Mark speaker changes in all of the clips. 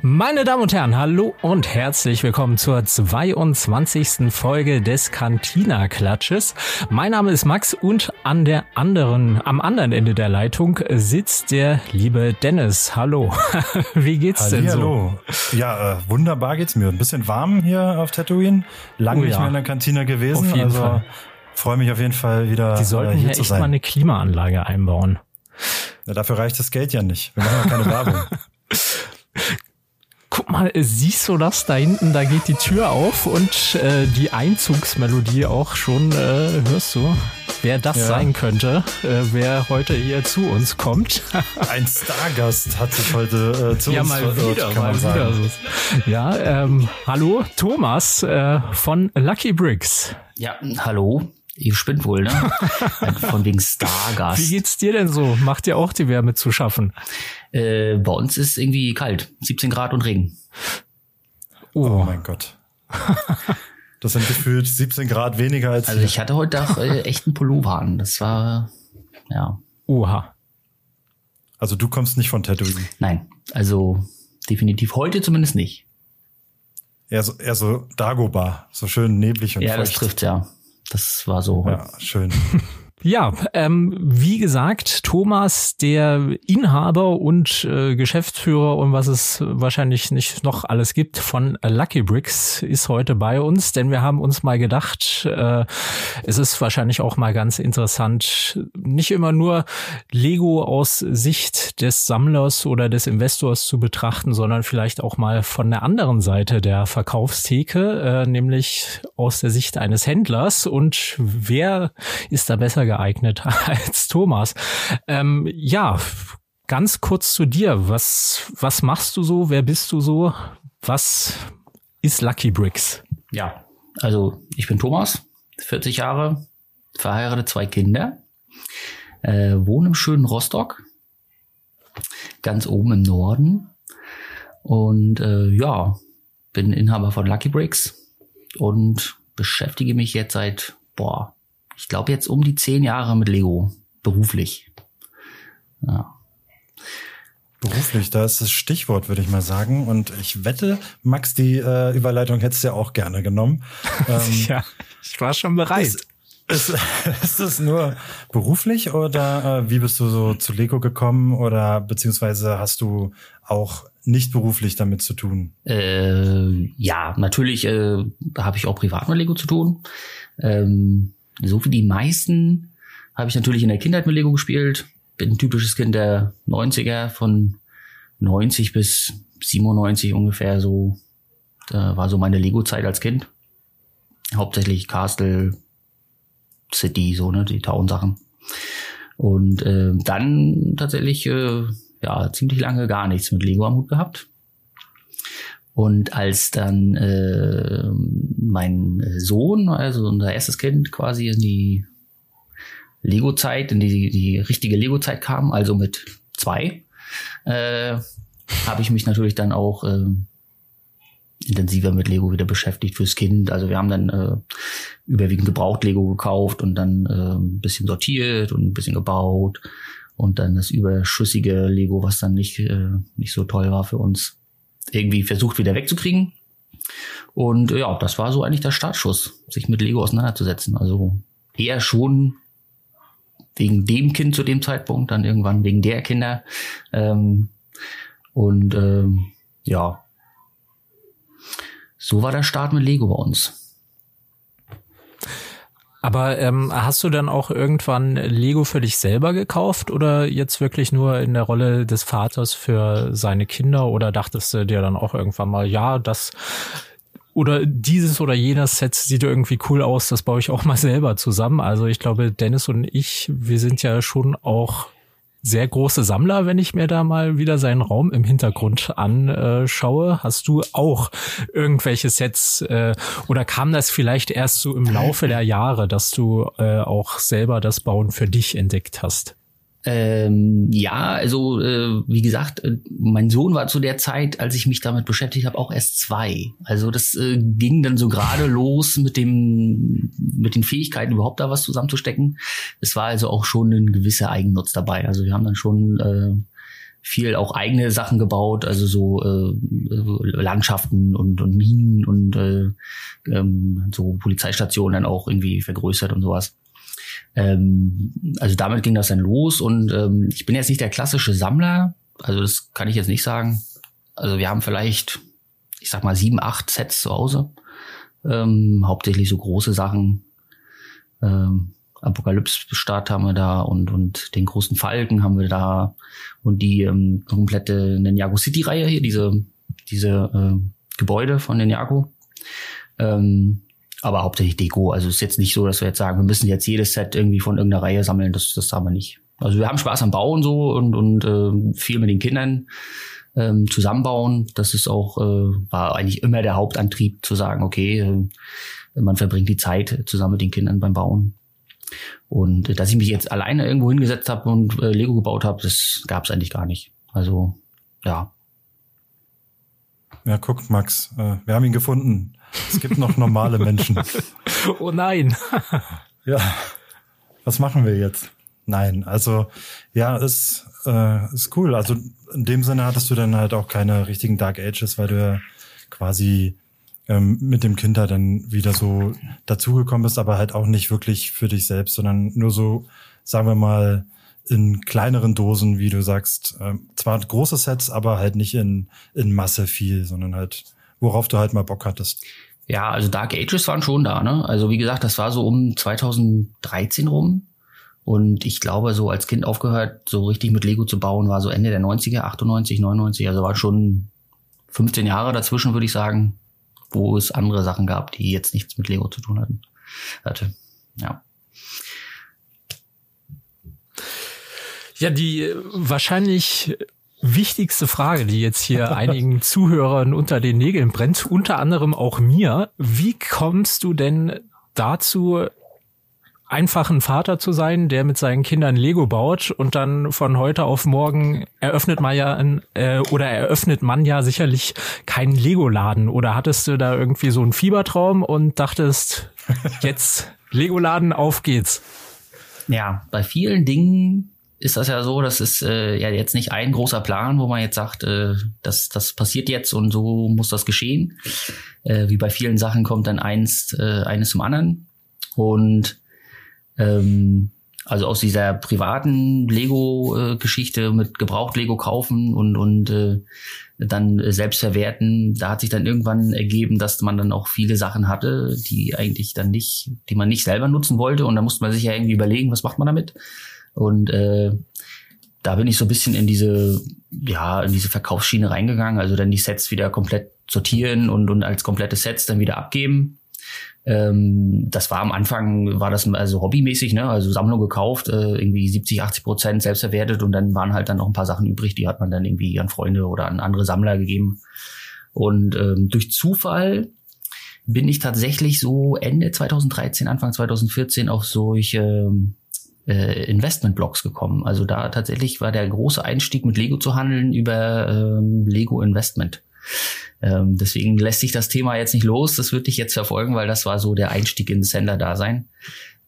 Speaker 1: Meine Damen und Herren, hallo und herzlich willkommen zur 22. Folge des Cantina Klatsches. Mein Name ist Max und an der anderen, am anderen Ende der Leitung sitzt der liebe Dennis. Hallo. Wie geht's Halli, denn so? Hallo.
Speaker 2: Ja, äh, wunderbar geht's mir. Ein bisschen warm hier auf Tatooine. Lange oh, nicht ja. mehr in der Kantine gewesen. Also Fall. freue mich auf jeden Fall wieder
Speaker 1: Die sollten äh, hier echt mal eine Klimaanlage einbauen.
Speaker 2: Ja, dafür reicht das Geld ja nicht. Wir machen ja keine Werbung.
Speaker 1: Guck mal, siehst du das da hinten? Da geht die Tür auf und äh, die Einzugsmelodie auch schon, äh, hörst du? Wer das ja. sein könnte, äh, wer heute hier zu uns kommt.
Speaker 2: Ein Stargast hat sich heute äh, zu ja, uns mal
Speaker 1: wieder, mal wieder. Ja, ähm, hallo, Thomas äh, von Lucky Bricks.
Speaker 3: Ja, hallo. Ihr spinnt wohl, ne? Von wegen Stargast.
Speaker 1: Wie geht's dir denn so? Macht dir auch die Wärme zu schaffen?
Speaker 3: Äh, bei uns ist irgendwie kalt. 17 Grad und Regen.
Speaker 2: Oh, oh mein Gott. Das sind gefühlt 17 Grad weniger als.
Speaker 3: Also ich hatte heute auch äh, echt einen Pullover an. Das war, ja.
Speaker 1: Oha.
Speaker 2: Also du kommst nicht von Tatooine?
Speaker 3: Nein, also definitiv heute zumindest nicht.
Speaker 2: Eher so, eher so Dagobah, so schön neblig und
Speaker 3: Ja,
Speaker 2: feucht.
Speaker 3: das trifft ja. Das war so.
Speaker 2: Ja, schön.
Speaker 1: Ja, ähm, wie gesagt, Thomas, der Inhaber und äh, Geschäftsführer und was es wahrscheinlich nicht noch alles gibt von Lucky Bricks, ist heute bei uns, denn wir haben uns mal gedacht, äh, es ist wahrscheinlich auch mal ganz interessant, nicht immer nur Lego aus Sicht des Sammlers oder des Investors zu betrachten, sondern vielleicht auch mal von der anderen Seite der Verkaufstheke, äh, nämlich aus der Sicht eines Händlers. Und wer ist da besser geeignet als Thomas. Ähm, ja, ganz kurz zu dir. Was, was machst du so? Wer bist du so? Was ist Lucky Bricks?
Speaker 3: Ja, also ich bin Thomas, 40 Jahre, verheiratet, zwei Kinder, äh, wohne im schönen Rostock, ganz oben im Norden und äh, ja, bin Inhaber von Lucky Bricks und beschäftige mich jetzt seit boah ich glaube jetzt um die zehn Jahre mit Lego, beruflich. Ja.
Speaker 2: Beruflich, da ist das Stichwort, würde ich mal sagen. Und ich wette, Max, die äh, Überleitung hättest du ja auch gerne genommen.
Speaker 1: Ähm, ja, ich war schon bereit. Ist,
Speaker 2: ist, ist es nur beruflich oder äh, wie bist du so zu Lego gekommen oder beziehungsweise hast du auch nicht beruflich damit zu tun?
Speaker 3: Äh, ja, natürlich äh, habe ich auch privat mit Lego zu tun. Ähm, so wie die meisten habe ich natürlich in der Kindheit mit Lego gespielt. Bin ein typisches Kind der 90er, von 90 bis 97 ungefähr so. Da war so meine Lego-Zeit als Kind. Hauptsächlich Castle, City, so, ne, die Town-Sachen. Und äh, dann tatsächlich, äh, ja, ziemlich lange gar nichts mit Lego am Hut gehabt. Und als dann äh, mein Sohn, also unser erstes Kind, quasi in die Lego-Zeit, in die, die richtige Lego-Zeit kam, also mit zwei, äh, habe ich mich natürlich dann auch äh, intensiver mit Lego wieder beschäftigt fürs Kind. Also wir haben dann äh, überwiegend gebraucht Lego gekauft und dann äh, ein bisschen sortiert und ein bisschen gebaut und dann das überschüssige Lego, was dann nicht äh, nicht so toll war für uns, irgendwie versucht wieder wegzukriegen. Und ja, das war so eigentlich der Startschuss, sich mit Lego auseinanderzusetzen. Also eher schon wegen dem Kind zu dem Zeitpunkt, dann irgendwann wegen der Kinder. Ähm, und ähm, ja, so war der Start mit Lego bei uns.
Speaker 1: Aber ähm, hast du dann auch irgendwann Lego für dich selber gekauft oder jetzt wirklich nur in der Rolle des Vaters für seine Kinder oder dachtest du dir dann auch irgendwann mal, ja, das oder dieses oder jenes Set sieht irgendwie cool aus, das baue ich auch mal selber zusammen. Also ich glaube, Dennis und ich, wir sind ja schon auch sehr große Sammler, wenn ich mir da mal wieder seinen Raum im Hintergrund anschaue. Hast du auch irgendwelche Sets äh, oder kam das vielleicht erst so im Laufe der Jahre, dass du äh, auch selber das Bauen für dich entdeckt hast?
Speaker 3: Ähm, ja, also äh, wie gesagt, äh, mein Sohn war zu der Zeit, als ich mich damit beschäftigt habe, auch erst zwei. Also das äh, ging dann so gerade los mit dem mit den Fähigkeiten überhaupt da was zusammenzustecken. Es war also auch schon ein gewisser Eigennutz dabei. Also wir haben dann schon äh, viel auch eigene Sachen gebaut, also so äh, Landschaften und, und Minen und äh, ähm, so Polizeistationen dann auch irgendwie vergrößert und sowas. Ähm, also damit ging das dann los und ähm, ich bin jetzt nicht der klassische Sammler, also das kann ich jetzt nicht sagen. Also wir haben vielleicht, ich sag mal, sieben, acht Sets zu Hause. Ähm, hauptsächlich so große Sachen. Ähm, Apokalypse-Start haben wir da und, und den großen Falken haben wir da und die ähm, komplette Ninjago City-Reihe hier, diese, diese äh, Gebäude von Ninjago. Ähm, aber hauptsächlich Deko. Also ist jetzt nicht so, dass wir jetzt sagen, wir müssen jetzt jedes Set irgendwie von irgendeiner Reihe sammeln. Das, das haben wir nicht. Also wir haben Spaß am Bauen so und, und äh, viel mit den Kindern ähm, zusammenbauen. Das ist auch, äh, war eigentlich immer der Hauptantrieb zu sagen, okay, äh, man verbringt die Zeit zusammen mit den Kindern beim Bauen. Und äh, dass ich mich jetzt alleine irgendwo hingesetzt habe und äh, Lego gebaut habe, das gab es eigentlich gar nicht. Also ja.
Speaker 2: Ja, guckt, Max, äh, wir haben ihn gefunden. Es gibt noch normale Menschen.
Speaker 1: oh nein.
Speaker 2: ja. Was machen wir jetzt? Nein, also ja, ist, äh, ist cool. Also in dem Sinne hattest du dann halt auch keine richtigen Dark Ages, weil du ja quasi ähm, mit dem Kind da dann wieder so dazugekommen bist, aber halt auch nicht wirklich für dich selbst, sondern nur so, sagen wir mal, in kleineren Dosen, wie du sagst, äh, zwar große Sets, aber halt nicht in, in Masse viel, sondern halt, worauf du halt mal Bock hattest.
Speaker 3: Ja, also Dark Ages waren schon da, ne? Also wie gesagt, das war so um 2013 rum. Und ich glaube, so als Kind aufgehört, so richtig mit Lego zu bauen, war so Ende der 90er, 98, 99. Also war schon 15 Jahre dazwischen, würde ich sagen wo es andere Sachen gab, die jetzt nichts mit Lego zu tun hatten. Hatte. Ja.
Speaker 1: Ja, die wahrscheinlich wichtigste Frage, die jetzt hier einigen Zuhörern unter den Nägeln brennt, unter anderem auch mir. Wie kommst du denn dazu, einfachen Vater zu sein, der mit seinen Kindern Lego baut und dann von heute auf morgen eröffnet man ja ein, äh, oder eröffnet man ja sicherlich keinen Lego-Laden. Oder hattest du da irgendwie so einen Fiebertraum und dachtest, jetzt Lego-Laden, auf geht's?
Speaker 3: Ja, bei vielen Dingen ist das ja so, das ist äh, ja jetzt nicht ein großer Plan, wo man jetzt sagt, äh, das, das passiert jetzt und so muss das geschehen. Äh, wie bei vielen Sachen kommt dann eins, äh, eines zum anderen. Und ähm, also aus dieser privaten Lego-Geschichte mit gebraucht Lego kaufen und, und äh, dann selbst verwerten, da hat sich dann irgendwann ergeben, dass man dann auch viele Sachen hatte, die eigentlich dann nicht, die man nicht selber nutzen wollte. Und da musste man sich ja irgendwie überlegen, was macht man damit. Und äh, da bin ich so ein bisschen in diese, ja, in diese Verkaufsschiene reingegangen. Also dann die Sets wieder komplett sortieren und, und als komplette Sets dann wieder abgeben. Ähm, das war am Anfang, war das also hobbymäßig, ne? also Sammlung gekauft, äh, irgendwie 70, 80 Prozent selbst verwertet und dann waren halt dann noch ein paar Sachen übrig, die hat man dann irgendwie an Freunde oder an andere Sammler gegeben. Und ähm, durch Zufall bin ich tatsächlich so Ende 2013, Anfang 2014 auf solche äh, Investmentblocks gekommen. Also da tatsächlich war der große Einstieg mit Lego zu handeln über ähm, Lego Investment. Ähm, deswegen lässt sich das Thema jetzt nicht los. Das würde ich jetzt verfolgen, weil das war so der Einstieg ins Sender-Dasein.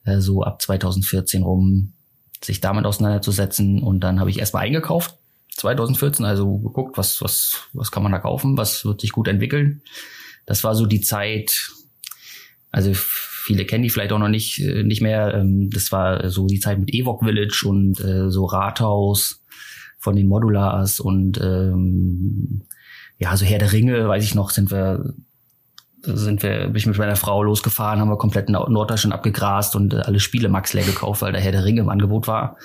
Speaker 3: Äh, so ab 2014 rum sich damit auseinanderzusetzen. Und dann habe ich erstmal eingekauft. 2014, also geguckt, was, was, was kann man da kaufen, was wird sich gut entwickeln. Das war so die Zeit, also viele kennen die vielleicht auch noch nicht, äh, nicht mehr. Ähm, das war so die Zeit mit Evoc Village und äh, so Rathaus von den Modulars und ähm, ja, so Herr der Ringe, weiß ich noch, sind wir sind wir, bin ich mit meiner Frau losgefahren, haben wir komplett Norddeutschland abgegrast und äh, alle Spiele Max leer gekauft, weil der Herr der Ringe im Angebot war.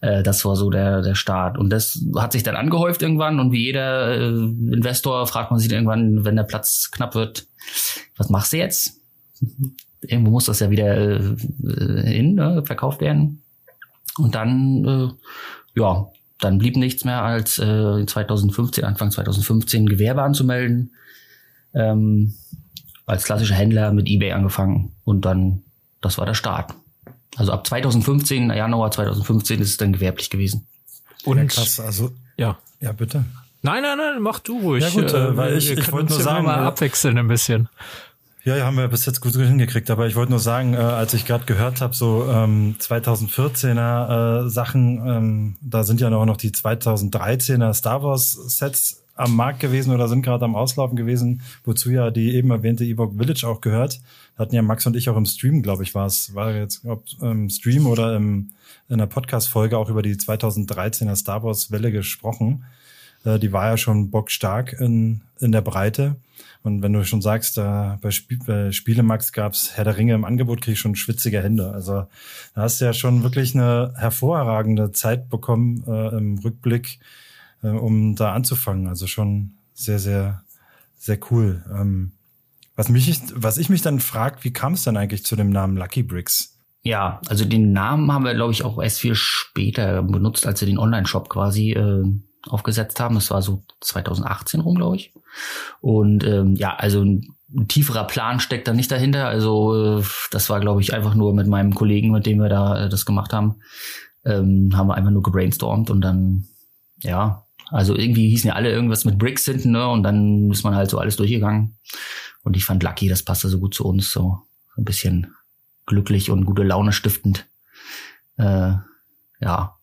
Speaker 3: Äh, das war so der, der Start. Und das hat sich dann angehäuft irgendwann und wie jeder äh, Investor fragt man sich irgendwann, wenn der Platz knapp wird, was machst du jetzt? Irgendwo muss das ja wieder äh, hin, ne, verkauft werden. Und dann, äh, ja, dann blieb nichts mehr als äh, 2015, Anfang 2015 Gewerbe anzumelden. Ähm, als klassischer Händler mit eBay angefangen und dann, das war der Start. Also ab 2015, Januar 2015 ist es dann gewerblich gewesen.
Speaker 2: Und ja, krass, also ja, ja bitte.
Speaker 1: Nein, nein, nein, mach du ruhig.
Speaker 2: Ja gut, äh, weil ich, ich wollte nur sagen,
Speaker 1: mal abwechseln ein bisschen.
Speaker 2: Ja, ja, haben wir bis jetzt gut hingekriegt. Aber ich wollte nur sagen, äh, als ich gerade gehört habe, so ähm, 2014er äh, Sachen, ähm, da sind ja auch noch die 2013er Star Wars Sets am Markt gewesen oder sind gerade am Auslaufen gewesen, wozu ja die eben erwähnte Ewok Village auch gehört. Hatten ja Max und ich auch im Stream, glaube ich, war es, war jetzt ob im Stream oder im, in der Podcast-Folge auch über die 2013er Star Wars Welle gesprochen. Äh, die war ja schon bockstark in, in der Breite. Und wenn du schon sagst, da bei, Sp bei Spielemax gab's Herr der Ringe im Angebot, krieg ich schon schwitzige Hände. Also da hast du ja schon wirklich eine hervorragende Zeit bekommen äh, im Rückblick, äh, um da anzufangen. Also schon sehr, sehr, sehr cool. Ähm, was mich, was ich mich dann frag, wie kam es dann eigentlich zu dem Namen Lucky Bricks?
Speaker 3: Ja, also den Namen haben wir, glaube ich, auch erst viel später benutzt, als wir den Online-Shop quasi äh, aufgesetzt haben. Das war so 2018 rum, glaube ich. Und ähm, ja, also ein, tieferer Plan steckt da nicht dahinter. Also äh, das war, glaube ich, einfach nur mit meinem Kollegen, mit dem wir da äh, das gemacht haben, ähm, haben wir einfach nur gebrainstormt und dann, ja, also irgendwie hießen ja alle irgendwas mit Bricks hinten, ne? Und dann ist man halt so alles durchgegangen. Und ich fand Lucky, das passte so gut zu uns, so ein bisschen glücklich und gute Laune stiftend. Äh, ja,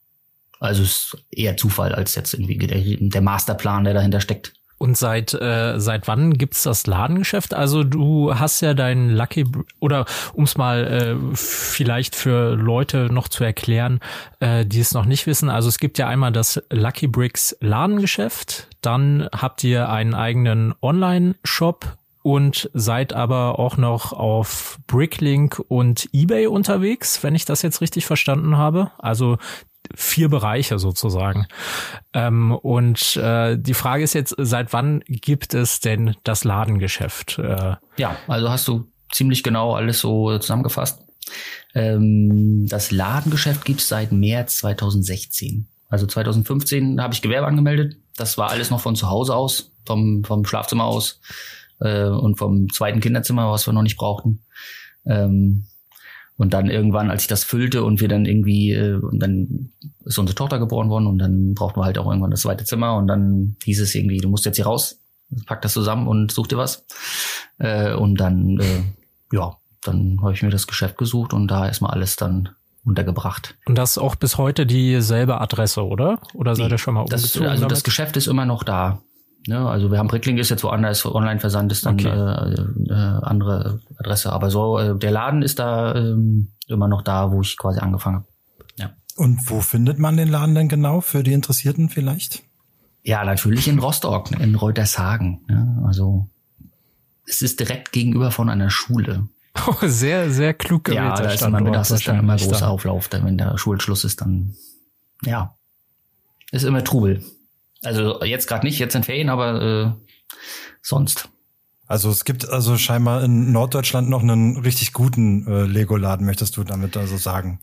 Speaker 3: also es ist eher Zufall als jetzt irgendwie der, der Masterplan, der dahinter steckt.
Speaker 1: Und seit äh, seit wann gibt's das Ladengeschäft? Also du hast ja dein Lucky oder um es mal äh, vielleicht für Leute noch zu erklären, äh, die es noch nicht wissen. Also es gibt ja einmal das Lucky Bricks Ladengeschäft, dann habt ihr einen eigenen Online-Shop und seid aber auch noch auf Bricklink und eBay unterwegs, wenn ich das jetzt richtig verstanden habe. Also vier Bereiche sozusagen. Ähm, und äh, die Frage ist jetzt, seit wann gibt es denn das Ladengeschäft? Äh,
Speaker 3: ja, also hast du ziemlich genau alles so zusammengefasst. Ähm, das Ladengeschäft gibt es seit März 2016. Also 2015 habe ich Gewerbe angemeldet. Das war alles noch von zu Hause aus, vom, vom Schlafzimmer aus äh, und vom zweiten Kinderzimmer, was wir noch nicht brauchten. Ähm, und dann irgendwann, als ich das füllte und wir dann irgendwie, äh, und dann ist unsere Tochter geboren worden und dann brauchten wir halt auch irgendwann das zweite Zimmer und dann hieß es irgendwie, du musst jetzt hier raus, pack das zusammen und such dir was. Äh, und dann, äh, ja, dann habe ich mir das Geschäft gesucht und da erstmal alles dann untergebracht.
Speaker 1: Und das auch bis heute dieselbe Adresse, oder? Oder seid ihr schon mal
Speaker 3: umgezogen? Das, also damit? das Geschäft ist immer noch da. Ja, ne, also wir haben Brickling ist jetzt woanders, Online-Versand ist dann okay. äh, äh, andere Adresse. Aber so, äh, der Laden ist da äh, immer noch da, wo ich quasi angefangen habe.
Speaker 2: Ja. Und wo findet man den Laden denn genau für die Interessierten vielleicht?
Speaker 3: Ja, natürlich in Rostock, in Reutershagen. Ja, also es ist direkt gegenüber von einer Schule.
Speaker 1: Oh, sehr, sehr klug
Speaker 3: gewählt. Ja, da ist immer mittags ist dann immer großer Auflauf, wenn der Schulschluss ist, dann ja, ist immer Trubel. Also jetzt gerade nicht, jetzt in Ferien, aber äh, sonst.
Speaker 2: Also es gibt also scheinbar in Norddeutschland noch einen richtig guten äh, Lego-Laden, möchtest du damit also sagen?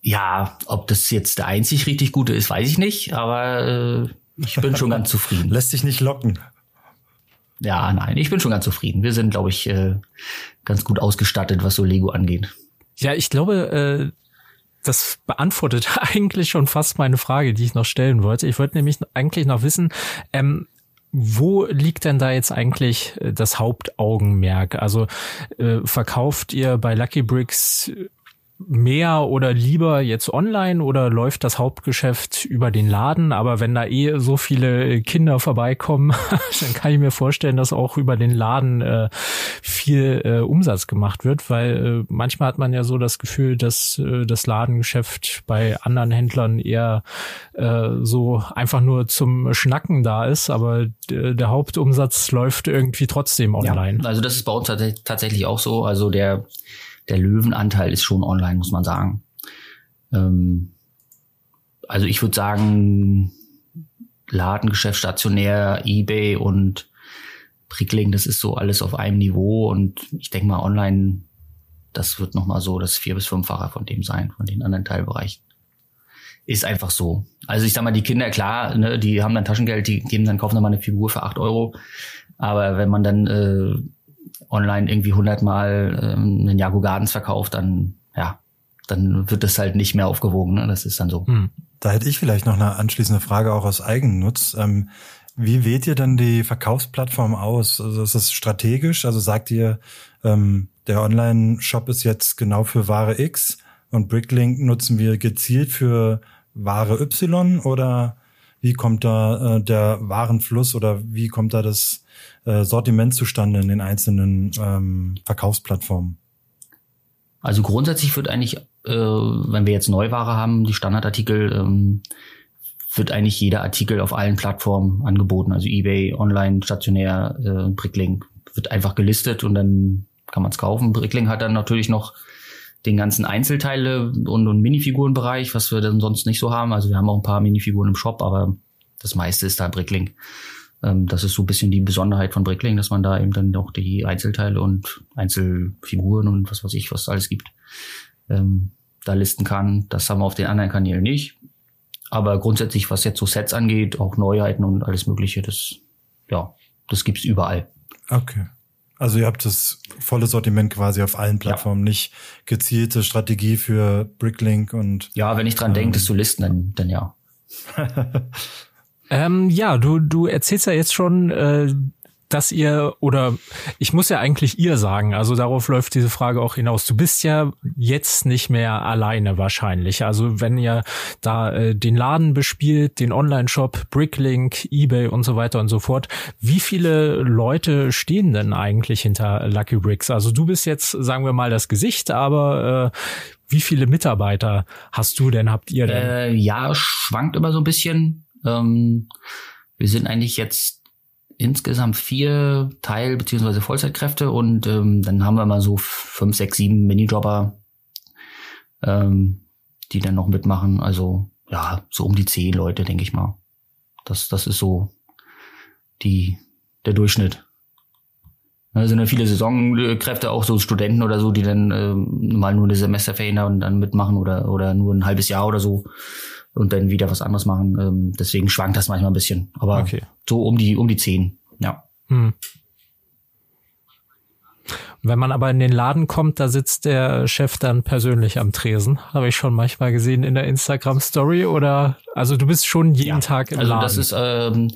Speaker 3: Ja, ob das jetzt der einzig richtig gute ist, weiß ich nicht, aber äh, ich bin schon ganz zufrieden.
Speaker 2: Lässt sich nicht locken.
Speaker 3: Ja, nein, ich bin schon ganz zufrieden. Wir sind, glaube ich, äh, ganz gut ausgestattet, was so Lego angeht.
Speaker 1: Ja, ich glaube, äh, das beantwortet eigentlich schon fast meine Frage, die ich noch stellen wollte. Ich wollte nämlich eigentlich noch wissen, ähm, wo liegt denn da jetzt eigentlich äh, das Hauptaugenmerk? Also äh, verkauft ihr bei Lucky Bricks mehr oder lieber jetzt online oder läuft das Hauptgeschäft über den Laden? Aber wenn da eh so viele Kinder vorbeikommen, dann kann ich mir vorstellen, dass auch über den Laden äh, viel äh, Umsatz gemacht wird, weil äh, manchmal hat man ja so das Gefühl, dass äh, das Ladengeschäft bei anderen Händlern eher äh, so einfach nur zum Schnacken da ist, aber der Hauptumsatz läuft irgendwie trotzdem online.
Speaker 3: Ja, also das ist bei uns tatsächlich auch so. Also der der Löwenanteil ist schon online, muss man sagen. Ähm, also ich würde sagen, Ladengeschäft, stationär, eBay und Prickling, das ist so alles auf einem Niveau und ich denke mal online, das wird nochmal so das vier- bis fünffache von dem sein, von den anderen Teilbereichen. Ist einfach so. Also ich sag mal, die Kinder, klar, ne, die haben dann Taschengeld, die geben dann, kaufen dann mal eine Figur für acht Euro. Aber wenn man dann äh, online irgendwie hundertmal ähm, einen Jago Gardens verkauft, dann ja, dann wird das halt nicht mehr aufgewogen. Ne? Das ist dann so. Hm.
Speaker 2: Da hätte ich vielleicht noch eine anschließende Frage auch aus Eigennutz. Ähm, Wie wählt ihr denn die Verkaufsplattform aus? Also ist das strategisch? Also sagt ihr, ähm, der Online-Shop ist jetzt genau für Ware X und Bricklink nutzen wir gezielt für Ware Y oder wie kommt da äh, der Warenfluss oder wie kommt da das äh, Sortiment zustande in den einzelnen ähm, Verkaufsplattformen?
Speaker 3: Also grundsätzlich wird eigentlich, äh, wenn wir jetzt Neuware haben, die Standardartikel, ähm, wird eigentlich jeder Artikel auf allen Plattformen angeboten. Also eBay, online, stationär, äh, Bricklink wird einfach gelistet und dann kann man es kaufen. Bricklink hat dann natürlich noch den ganzen Einzelteile und, und Minifigurenbereich, was wir dann sonst nicht so haben. Also wir haben auch ein paar Minifiguren im Shop, aber das meiste ist da Bricklink. Ähm, das ist so ein bisschen die Besonderheit von Bricklink, dass man da eben dann auch die Einzelteile und Einzelfiguren und was weiß ich, was alles gibt, ähm, da listen kann. Das haben wir auf den anderen Kanälen nicht. Aber grundsätzlich, was jetzt so Sets angeht, auch Neuheiten und alles Mögliche, das, ja, das gibt's überall.
Speaker 2: Okay. Also ihr habt das volle Sortiment quasi auf allen Plattformen, ja. nicht gezielte Strategie für Bricklink und.
Speaker 3: Ja, wenn ich dran ähm, denke, das zu listen, dann, dann ja.
Speaker 1: ähm, ja, du, du erzählst ja jetzt schon, äh, dass ihr oder ich muss ja eigentlich ihr sagen, also darauf läuft diese Frage auch hinaus. Du bist ja jetzt nicht mehr alleine wahrscheinlich. Also wenn ihr da äh, den Laden bespielt, den Online-Shop, Bricklink, eBay und so weiter und so fort, wie viele Leute stehen denn eigentlich hinter Lucky Bricks? Also du bist jetzt, sagen wir mal, das Gesicht, aber äh, wie viele Mitarbeiter hast du denn, habt ihr denn?
Speaker 3: Äh, ja, schwankt immer so ein bisschen. Ähm, wir sind eigentlich jetzt insgesamt vier Teil- bzw. Vollzeitkräfte und ähm, dann haben wir mal so fünf, sechs, sieben Minijobber, ähm, die dann noch mitmachen. Also ja, so um die zehn Leute, denke ich mal. Das, das ist so die, der Durchschnitt. Da sind ja viele Saisonkräfte, auch so Studenten oder so, die dann ähm, mal nur eine Semesterferien und dann mitmachen oder, oder nur ein halbes Jahr oder so und dann wieder was anderes machen. Ähm, deswegen schwankt das manchmal ein bisschen. Aber okay. so um die, um die zehn, ja. Hm.
Speaker 1: Wenn man aber in den Laden kommt, da sitzt der Chef dann persönlich am Tresen. Habe ich schon manchmal gesehen in der Instagram Story oder also du bist schon jeden ja, Tag im
Speaker 3: also
Speaker 1: Laden.
Speaker 3: Das ist ähm,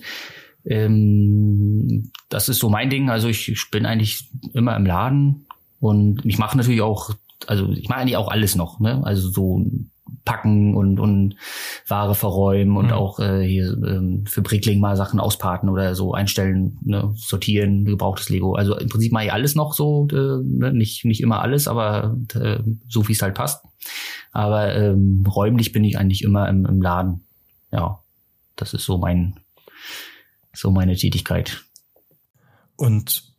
Speaker 3: ähm, das ist so mein Ding. Also ich, ich bin eigentlich immer im Laden und ich mache natürlich auch, also ich mache eigentlich auch alles noch. Ne? Also so packen und, und Ware verräumen und mhm. auch äh, hier ähm, für Brickling mal Sachen ausparten oder so einstellen, ne, sortieren, gebrauchtes Lego. Also im Prinzip mache ich alles noch so, äh, ne, nicht, nicht immer alles, aber äh, so wie es halt passt. Aber ähm, räumlich bin ich eigentlich immer im, im Laden. Ja, das ist so mein, so meine Tätigkeit.
Speaker 2: Und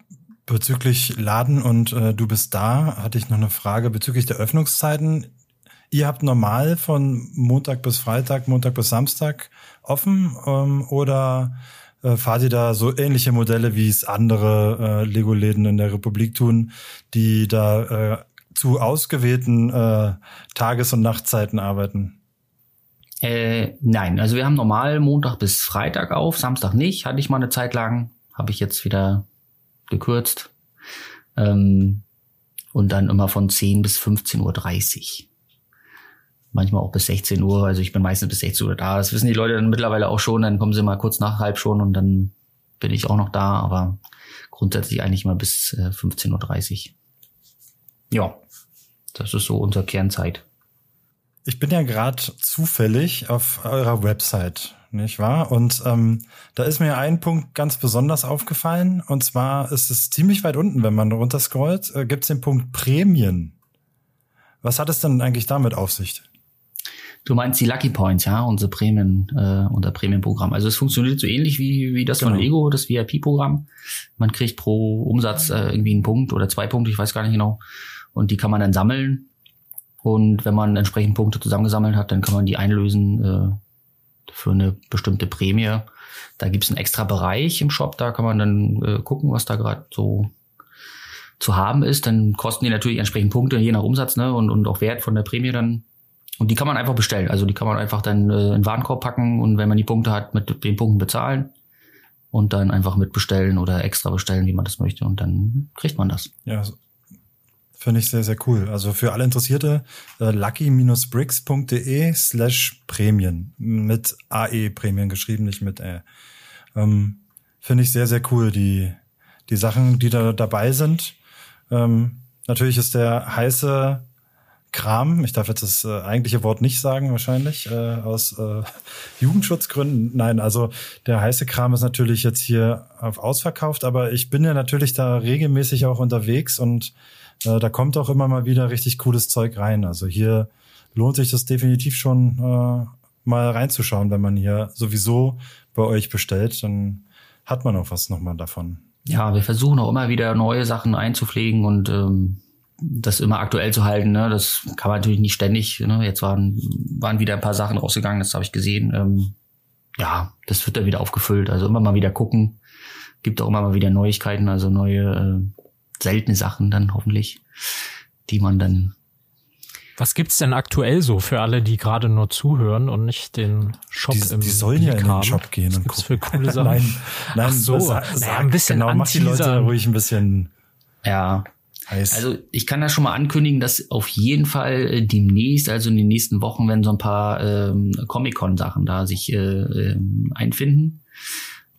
Speaker 2: bezüglich Laden und äh, du bist da, hatte ich noch eine Frage bezüglich der Öffnungszeiten. Ihr habt normal von Montag bis Freitag, Montag bis Samstag offen ähm, oder äh, fahrt ihr da so ähnliche Modelle, wie es andere äh, Lego-Läden in der Republik tun, die da äh, zu ausgewählten äh, Tages- und Nachtzeiten arbeiten?
Speaker 3: Äh, nein, also wir haben normal Montag bis Freitag auf, Samstag nicht. Hatte ich mal eine Zeit lang, habe ich jetzt wieder gekürzt. Ähm, und dann immer von 10 bis 15.30 Uhr manchmal auch bis 16 Uhr. Also ich bin meistens bis 16 Uhr da. Das wissen die Leute dann mittlerweile auch schon. Dann kommen sie mal kurz nach halb schon und dann bin ich auch noch da. Aber grundsätzlich eigentlich mal bis äh, 15.30 Uhr. Ja, das ist so unsere Kernzeit.
Speaker 2: Ich bin ja gerade zufällig auf eurer Website, nicht wahr? Und ähm, da ist mir ein Punkt ganz besonders aufgefallen. Und zwar ist es ziemlich weit unten, wenn man runterscrollt, äh, gibt es den Punkt Prämien. Was hat es denn eigentlich damit auf sich?
Speaker 3: Du meinst die Lucky Points, ja, unsere Prämien, äh, unser Prämienprogramm. Also es funktioniert so ähnlich wie, wie das genau. von Lego, das VIP-Programm. Man kriegt pro Umsatz äh, irgendwie einen Punkt oder zwei Punkte, ich weiß gar nicht genau. Und die kann man dann sammeln. Und wenn man entsprechend Punkte zusammengesammelt hat, dann kann man die einlösen äh, für eine bestimmte Prämie. Da gibt's einen extra Bereich im Shop, da kann man dann äh, gucken, was da gerade so zu haben ist. Dann kosten die natürlich entsprechend Punkte, je nach Umsatz ne, und, und auch Wert von der Prämie dann und die kann man einfach bestellen. Also die kann man einfach dann äh, in Warenkorb packen und wenn man die Punkte hat, mit den Punkten bezahlen und dann einfach mitbestellen oder extra bestellen, wie man das möchte. Und dann kriegt man das.
Speaker 2: Ja, finde ich sehr, sehr cool. Also für alle Interessierte, äh, lucky-bricks.de slash Prämien. Mit AE Prämien geschrieben, nicht mit äh. Ähm, Finde ich sehr, sehr cool, die, die Sachen, die da dabei sind. Ähm, natürlich ist der heiße Kram, ich darf jetzt das äh, eigentliche Wort nicht sagen wahrscheinlich, äh, aus äh, Jugendschutzgründen. Nein, also der heiße Kram ist natürlich jetzt hier auf ausverkauft, aber ich bin ja natürlich da regelmäßig auch unterwegs und äh, da kommt auch immer mal wieder richtig cooles Zeug rein. Also hier lohnt sich das definitiv schon äh, mal reinzuschauen, wenn man hier sowieso bei euch bestellt, dann hat man auch was nochmal davon.
Speaker 3: Ja, wir versuchen auch immer wieder neue Sachen einzupflegen und ähm, das immer aktuell zu halten. Ne? Das kann man natürlich nicht ständig. Ne? Jetzt waren, waren wieder ein paar Sachen rausgegangen, das habe ich gesehen. Ähm, ja, das wird dann wieder aufgefüllt. Also immer mal wieder gucken. Gibt auch immer mal wieder Neuigkeiten, also neue äh, seltene Sachen dann hoffentlich, die man dann
Speaker 1: was gibt's denn aktuell so für alle, die gerade nur zuhören und nicht den Shop
Speaker 2: die,
Speaker 1: im
Speaker 2: Die sollen ja in den Shop gehen
Speaker 1: und gucken. für coole Sachen?
Speaker 2: nein, nein,
Speaker 1: Ach so,
Speaker 2: sag,
Speaker 1: naja, ein bisschen
Speaker 2: genau, mach die Leute ruhig ein bisschen
Speaker 3: ja. Heiß. Also ich kann da schon mal ankündigen, dass auf jeden Fall äh, demnächst, also in den nächsten Wochen, wenn so ein paar ähm, Comic-Con-Sachen da sich äh, äh, einfinden.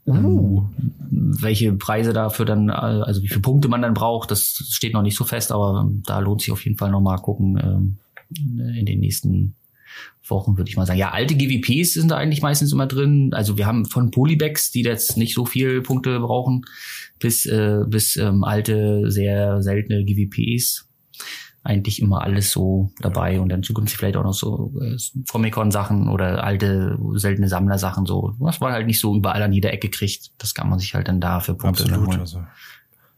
Speaker 3: Uh. welche Preise dafür dann, äh, also wie viele Punkte man dann braucht, das steht noch nicht so fest, aber da lohnt sich auf jeden Fall noch mal gucken äh, in den nächsten Wochen, würde ich mal sagen. Ja, alte GWPs sind da eigentlich meistens immer drin. Also wir haben von Polybags, die jetzt nicht so viel Punkte brauchen, bis, äh, bis ähm, alte, sehr seltene GWPs eigentlich immer alles so dabei und dann zukünftig vielleicht auch noch so äh, Comic-Con-Sachen oder alte, seltene Sammlersachen so, was man halt nicht so überall an jeder Ecke kriegt. Das kann man sich halt dann da für Punkte
Speaker 2: Absolut, also.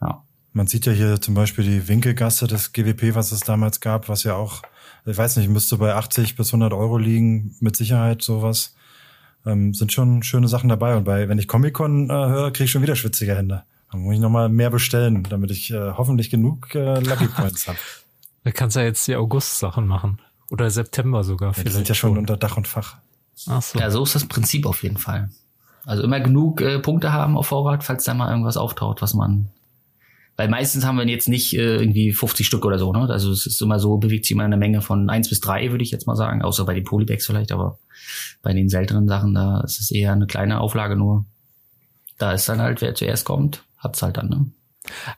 Speaker 2: Ja. Man sieht ja hier zum Beispiel die Winkelgasse des GWP, was es damals gab, was ja auch, ich weiß nicht, müsste bei 80 bis 100 Euro liegen, mit Sicherheit sowas. Ähm, sind schon schöne Sachen dabei und bei, wenn ich Comic-Con äh, höre, kriege ich schon wieder schwitzige Hände. Dann muss ich nochmal mehr bestellen, damit ich äh, hoffentlich genug äh, Lucky Points habe.
Speaker 1: Da kannst du ja jetzt die August-Sachen machen. Oder September sogar ja,
Speaker 2: vielleicht. Die sind ja schon unter Dach und Fach.
Speaker 3: Ach so. Ja, so ist das Prinzip auf jeden Fall. Also immer genug äh, Punkte haben auf Vorrat, falls da mal irgendwas auftaucht, was man. Weil meistens haben wir jetzt nicht äh, irgendwie 50 Stück oder so, ne? Also es ist immer so, bewegt sich immer eine Menge von eins bis drei, würde ich jetzt mal sagen, außer bei den Polybags vielleicht, aber bei den seltenen Sachen, da ist es eher eine kleine Auflage nur. Da ist dann halt, wer zuerst kommt, hat's halt dann, ne?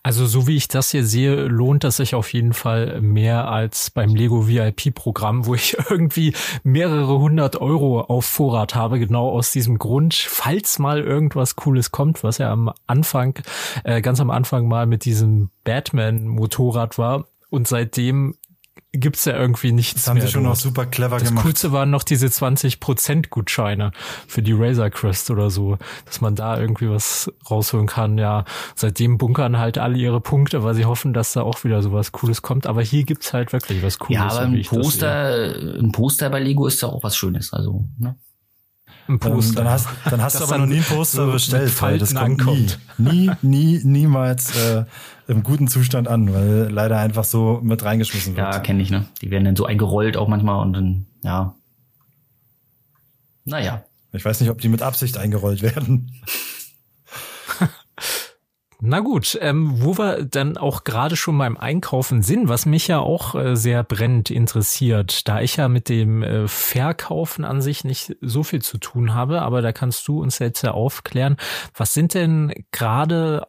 Speaker 1: Also so wie ich das hier sehe, lohnt das sich auf jeden Fall mehr als beim Lego VIP-Programm, wo ich irgendwie mehrere hundert Euro auf Vorrat habe, genau aus diesem Grund, falls mal irgendwas Cooles kommt, was ja am Anfang, äh, ganz am Anfang mal mit diesem Batman-Motorrad war. Und seitdem gibt's ja irgendwie nichts
Speaker 2: Das haben sie schon dort. auch super clever
Speaker 1: das
Speaker 2: gemacht.
Speaker 1: Das Coolste waren noch diese 20% Gutscheine für die Razor Crest oder so, dass man da irgendwie was rausholen kann. Ja, seitdem bunkern halt alle ihre Punkte, weil sie hoffen, dass da auch wieder sowas Cooles kommt. Aber hier gibt's halt wirklich was Cooles.
Speaker 3: Ja, aber ein Poster, ein Poster bei Lego ist ja auch was Schönes. Also, ne?
Speaker 2: Ein Poster. dann hast, dann hast du aber noch nie ein Poster so bestellt, weil das kommt ankommt. nie, nie, nie, niemals äh, im guten Zustand an, weil leider einfach so mit reingeschmissen wird.
Speaker 3: Ja, kenne ich, ne? Die werden dann so eingerollt auch manchmal und dann, ja. Naja.
Speaker 2: Ich weiß nicht, ob die mit Absicht eingerollt werden.
Speaker 1: Na gut, ähm, wo wir dann auch gerade schon beim Einkaufen sind, was mich ja auch äh, sehr brennend interessiert, da ich ja mit dem äh, Verkaufen an sich nicht so viel zu tun habe, aber da kannst du uns jetzt ja aufklären, was sind denn gerade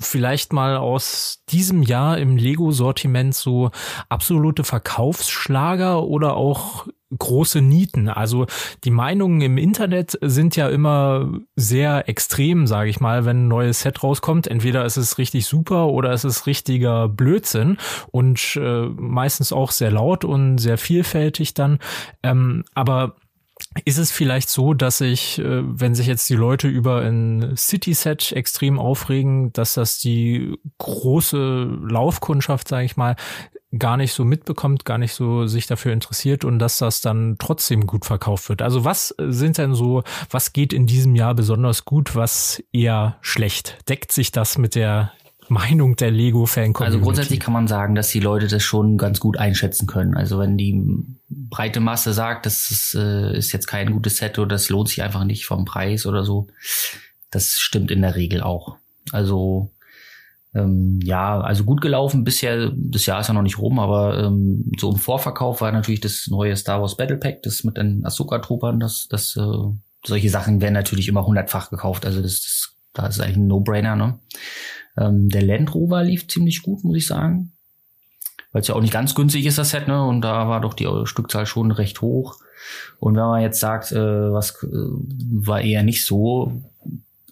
Speaker 1: vielleicht mal aus diesem Jahr im Lego-Sortiment so absolute Verkaufsschlager oder auch große Nieten. Also die Meinungen im Internet sind ja immer sehr extrem, sage ich mal, wenn ein neues Set rauskommt. Entweder ist es richtig super oder es ist richtiger Blödsinn und äh, meistens auch sehr laut und sehr vielfältig dann. Ähm, aber ist es vielleicht so, dass ich, äh, wenn sich jetzt die Leute über ein City-Set extrem aufregen, dass das die große Laufkundschaft, sage ich mal, gar nicht so mitbekommt, gar nicht so sich dafür interessiert und dass das dann trotzdem gut verkauft wird. Also was sind denn so, was geht in diesem Jahr besonders gut, was eher schlecht? Deckt sich das mit der Meinung der Lego-Fan-Community?
Speaker 3: Also grundsätzlich kann man sagen, dass die Leute das schon ganz gut einschätzen können. Also wenn die breite Masse sagt, das ist, äh, ist jetzt kein gutes Set oder das lohnt sich einfach nicht vom Preis oder so, das stimmt in der Regel auch. Also ähm, ja, also gut gelaufen bisher, das Jahr ist ja noch nicht rum, aber ähm, so im Vorverkauf war natürlich das neue Star Wars Battle Pack, das mit den Ahsoka-Truppern, das, das äh, solche Sachen werden natürlich immer hundertfach gekauft. Also das, das da ist eigentlich ein No-Brainer. Ne? Ähm, der Land Rover lief ziemlich gut, muss ich sagen. Weil es ja auch nicht ganz günstig ist, das Set, ne? Und da war doch die Stückzahl schon recht hoch. Und wenn man jetzt sagt, äh, was äh, war eher nicht so,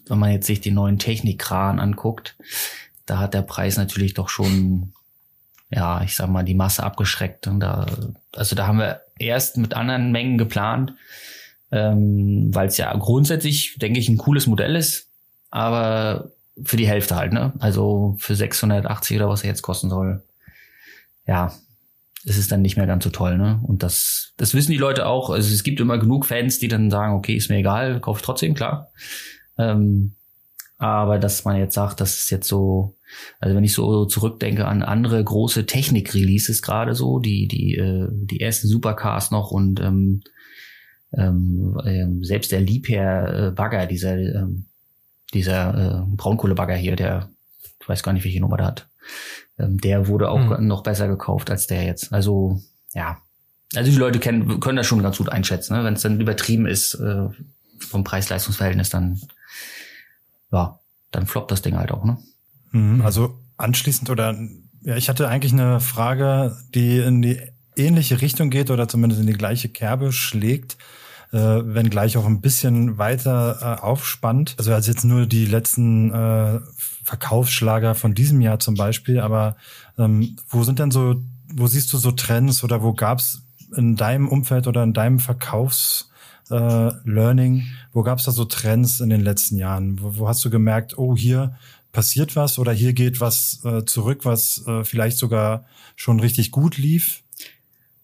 Speaker 3: wenn man jetzt sich den neuen Technikkran anguckt, da hat der Preis natürlich doch schon, ja, ich sag mal, die Masse abgeschreckt. Und da, also da haben wir erst mit anderen Mengen geplant, ähm, weil es ja grundsätzlich, denke ich, ein cooles Modell ist, aber für die Hälfte halt, ne? Also für 680 oder was er jetzt kosten soll. Ja, es ist dann nicht mehr ganz so toll, ne? Und das, das wissen die Leute auch. Also es gibt immer genug Fans, die dann sagen, okay, ist mir egal, kaufe ich trotzdem, klar. Ähm, aber dass man jetzt sagt, das ist jetzt so, also wenn ich so zurückdenke an andere große Technik-Releases gerade so, die, die, äh, die ersten Supercars noch und ähm, ähm, ähm, selbst der Liebherr äh, Bagger, dieser, ähm, dieser äh, Braunkohlebagger hier, der, ich weiß gar nicht, welche Nummer der hat, ähm, der wurde auch mhm. noch besser gekauft als der jetzt. Also, ja. Also die Leute kennen, können das schon ganz gut einschätzen. Ne? Wenn es dann übertrieben ist äh, vom Preis-Leistungs-Verhältnis, dann ja, dann floppt das Ding halt auch, ne?
Speaker 2: Mhm, also anschließend oder ja, ich hatte eigentlich eine Frage, die in die ähnliche Richtung geht oder zumindest in die gleiche Kerbe schlägt, äh, wenn gleich auch ein bisschen weiter äh, aufspannt. Also als jetzt nur die letzten äh, Verkaufsschlager von diesem Jahr zum Beispiel, aber ähm, wo sind denn so, wo siehst du so Trends oder wo gab's in deinem Umfeld oder in deinem Verkaufs äh, Learning? Wo gab es da so Trends in den letzten Jahren? Wo, wo, hast du gemerkt, oh, hier passiert was oder hier geht was äh, zurück, was äh, vielleicht sogar schon richtig gut lief?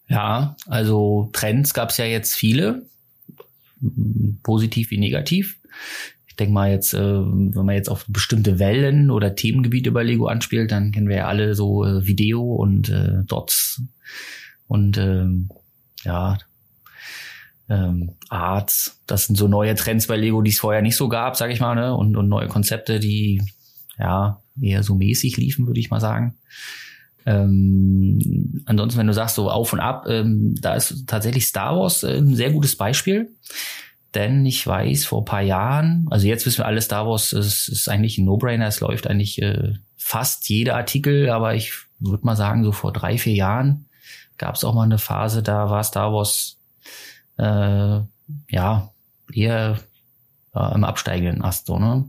Speaker 3: Ja, also Trends gab es ja jetzt viele, positiv wie negativ. Ich denke mal jetzt, äh, wenn man jetzt auf bestimmte Wellen oder Themengebiete bei Lego anspielt, dann kennen wir ja alle so äh, Video und äh, Dots und ähm, ja, ähm, Arts. Das sind so neue Trends bei Lego, die es vorher nicht so gab, sag ich mal, ne? Und, und neue Konzepte, die ja eher so mäßig liefen, würde ich mal sagen. Ähm, ansonsten, wenn du sagst so auf und ab, ähm, da ist tatsächlich Star Wars äh, ein sehr gutes Beispiel. Denn ich weiß, vor paar Jahren, also jetzt wissen wir alle, Star Wars ist, ist eigentlich ein No-Brainer, es läuft eigentlich äh, fast jeder Artikel, aber ich würde mal sagen, so vor drei, vier Jahren gab es auch mal eine Phase, da war Star Wars äh, ja, eher äh, im absteigenden Ast, so, ne?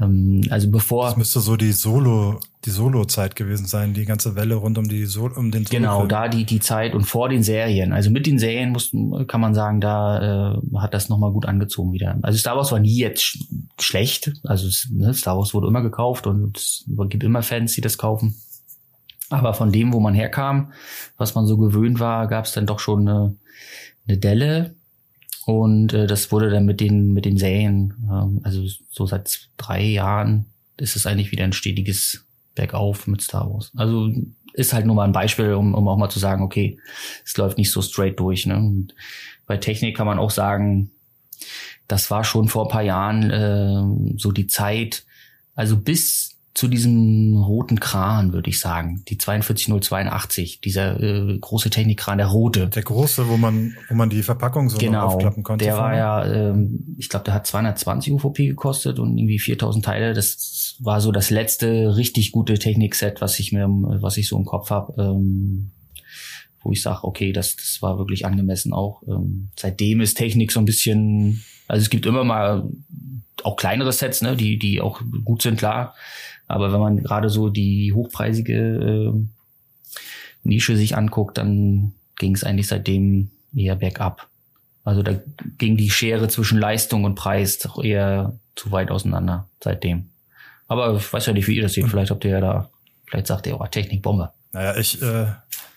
Speaker 3: Ähm, also bevor.
Speaker 2: Das müsste so die Solo, die Solo-Zeit gewesen sein, die ganze Welle rund um die Solo, um den
Speaker 3: Solo Genau, da die, die Zeit und vor den Serien. Also mit den Serien mussten, kann man sagen, da äh, hat das nochmal gut angezogen wieder. Also Star Wars war nie jetzt sch schlecht. Also ne, Star Wars wurde immer gekauft und es gibt immer Fans, die das kaufen. Aber von dem, wo man herkam, was man so gewöhnt war, gab es dann doch schon eine, eine Delle. Und äh, das wurde dann mit den, mit den Serien, ähm, also so seit drei Jahren ist es eigentlich wieder ein stetiges Bergauf mit Star Wars. Also ist halt nur mal ein Beispiel, um, um auch mal zu sagen, okay, es läuft nicht so straight durch. Ne? Und bei Technik kann man auch sagen, das war schon vor ein paar Jahren äh, so die Zeit, also bis zu diesem roten Kran, würde ich sagen. Die 42082, dieser äh, große Technikkran, der rote.
Speaker 2: Der große, wo man, wo man die Verpackung so
Speaker 3: genau,
Speaker 2: aufklappen konnte.
Speaker 3: Der war ja, ähm, ich glaube, der hat 220 UVP gekostet und irgendwie 4000 Teile. Das war so das letzte richtig gute Technikset, was ich mir, was ich so im Kopf habe. Ähm, wo ich sage, okay, das, das war wirklich angemessen auch. Ähm, seitdem ist Technik so ein bisschen, also es gibt immer mal auch kleinere Sets, ne, die, die auch gut sind, klar. Aber wenn man gerade so die hochpreisige äh, Nische sich anguckt, dann ging es eigentlich seitdem eher bergab. Also da ging die Schere zwischen Leistung und Preis doch eher zu weit auseinander seitdem. Aber ich weiß ja nicht, wie ihr das seht. Vielleicht habt ihr ja da, vielleicht sagt ihr, oh, Technikbombe.
Speaker 2: Naja, ich äh,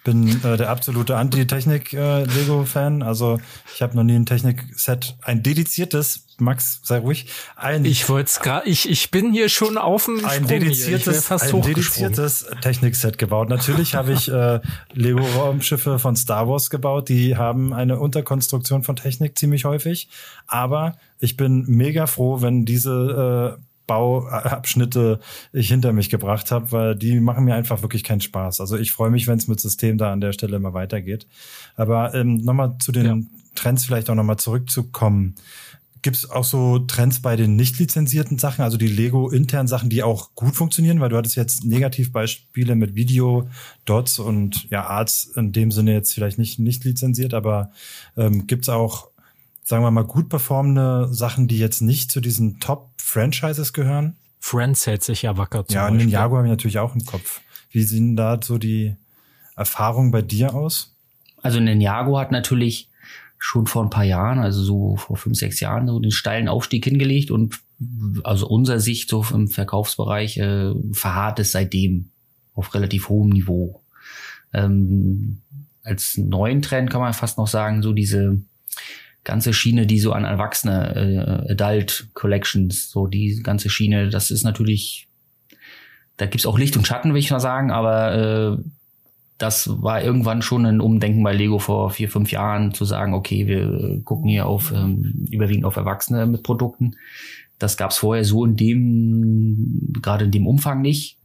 Speaker 2: bin äh, der absolute Anti-Technik-Lego-Fan. Äh, also ich habe noch nie ein Technik-Set, ein dediziertes, Max, sei ruhig.
Speaker 1: Ein, ich wollte gerade, ich, ich bin hier schon auf dem
Speaker 2: ein dediziertes, ein dediziertes Technik-Set gebaut. Natürlich habe ich äh, Lego-Raumschiffe von Star Wars gebaut. Die haben eine Unterkonstruktion von Technik ziemlich häufig. Aber ich bin mega froh, wenn diese äh, Bauabschnitte ich hinter mich gebracht habe, weil die machen mir einfach wirklich keinen Spaß. Also ich freue mich, wenn es mit System da an der Stelle immer weitergeht. Aber ähm, nochmal zu den ja. Trends vielleicht auch nochmal zurückzukommen. Gibt es auch so Trends bei den nicht lizenzierten Sachen, also die Lego-internen Sachen, die auch gut funktionieren? Weil du hattest jetzt Negativbeispiele mit Video, Dots und ja, Arts in dem Sinne jetzt vielleicht nicht, nicht lizenziert, aber ähm, gibt es auch, sagen wir mal, gut performende Sachen, die jetzt nicht zu diesen Top-Franchises gehören?
Speaker 1: Friends hält sich ja wacker
Speaker 2: zum Ja, Beispiel. Ninjago habe ich natürlich auch im Kopf. Wie sehen da so die Erfahrungen bei dir aus?
Speaker 3: Also Ninjago hat natürlich schon vor ein paar Jahren, also so vor fünf, sechs Jahren, so den steilen Aufstieg hingelegt und also unserer Sicht so im Verkaufsbereich äh, verharrt es seitdem auf relativ hohem Niveau. Ähm, als neuen Trend kann man fast noch sagen, so diese ganze Schiene, die so an Erwachsene, äh, Adult Collections, so die ganze Schiene, das ist natürlich, da gibt's auch Licht und Schatten, will ich mal sagen, aber äh, das war irgendwann schon ein Umdenken bei Lego vor vier, fünf Jahren, zu sagen, okay, wir gucken hier auf ähm, überwiegend auf Erwachsene mit Produkten. Das gab es vorher so in dem, gerade in dem Umfang nicht.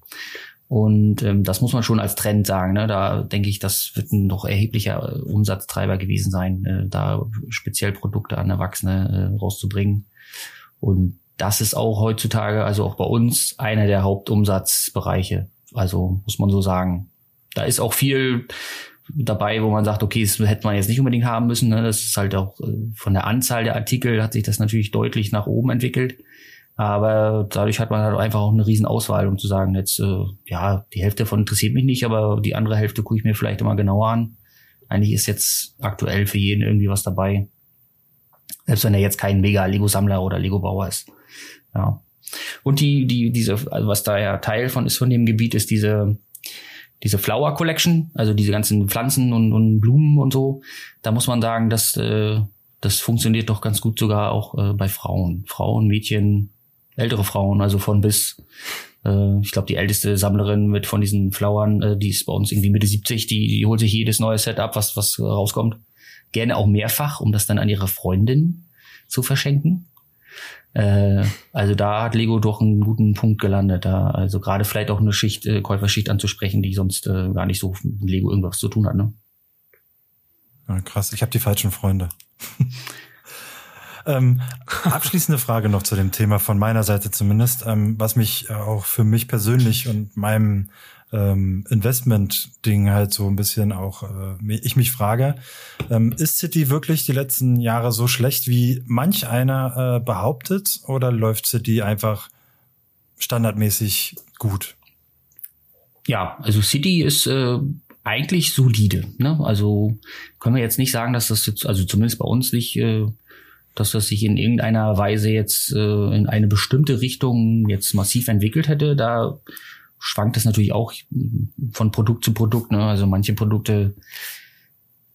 Speaker 3: Und ähm, das muss man schon als Trend sagen. Ne? Da denke ich, das wird ein noch erheblicher Umsatztreiber gewesen sein, äh, da speziell Produkte an Erwachsene äh, rauszubringen. Und das ist auch heutzutage, also auch bei uns, einer der Hauptumsatzbereiche. Also muss man so sagen. Da ist auch viel dabei, wo man sagt, okay, das hätte man jetzt nicht unbedingt haben müssen. Ne? Das ist halt auch äh, von der Anzahl der Artikel hat sich das natürlich deutlich nach oben entwickelt. Aber dadurch hat man halt einfach auch eine riesen Auswahl, um zu sagen, jetzt, äh, ja, die Hälfte davon interessiert mich nicht, aber die andere Hälfte gucke ich mir vielleicht immer genauer an. Eigentlich ist jetzt aktuell für jeden irgendwie was dabei. Selbst wenn er jetzt kein mega Lego-Sammler oder Lego-Bauer ist. Ja. Und die, die, diese, also was da ja Teil von ist von dem Gebiet, ist diese diese Flower Collection, also diese ganzen Pflanzen und, und Blumen und so, da muss man sagen, dass äh, das funktioniert doch ganz gut sogar auch äh, bei Frauen. Frauen, Mädchen, ältere Frauen, also von bis, äh, ich glaube, die älteste Sammlerin mit von diesen Flowern, äh, die ist bei uns irgendwie Mitte 70, die, die holt sich jedes neue Set ab, was, was rauskommt. Gerne auch mehrfach, um das dann an ihre Freundin zu verschenken. Äh, also da hat Lego doch einen guten Punkt gelandet. Da, also gerade vielleicht auch eine Schicht, äh, Käuferschicht anzusprechen, die sonst äh, gar nicht so mit Lego irgendwas zu tun hat. Ne?
Speaker 2: Ja, krass, ich habe die falschen Freunde. ähm, abschließende Frage noch zu dem Thema von meiner Seite zumindest, ähm, was mich auch für mich persönlich und meinem ähm, Investment-Ding halt so ein bisschen auch, äh, ich mich frage, ähm, ist City wirklich die letzten Jahre so schlecht, wie manch einer äh, behauptet, oder läuft City einfach standardmäßig gut?
Speaker 3: Ja, also City ist äh, eigentlich solide. Ne? Also können wir jetzt nicht sagen, dass das jetzt, also zumindest bei uns nicht, äh, dass das sich in irgendeiner Weise jetzt äh, in eine bestimmte Richtung jetzt massiv entwickelt hätte. Da schwankt es natürlich auch von Produkt zu Produkt. Ne? Also manche Produkte,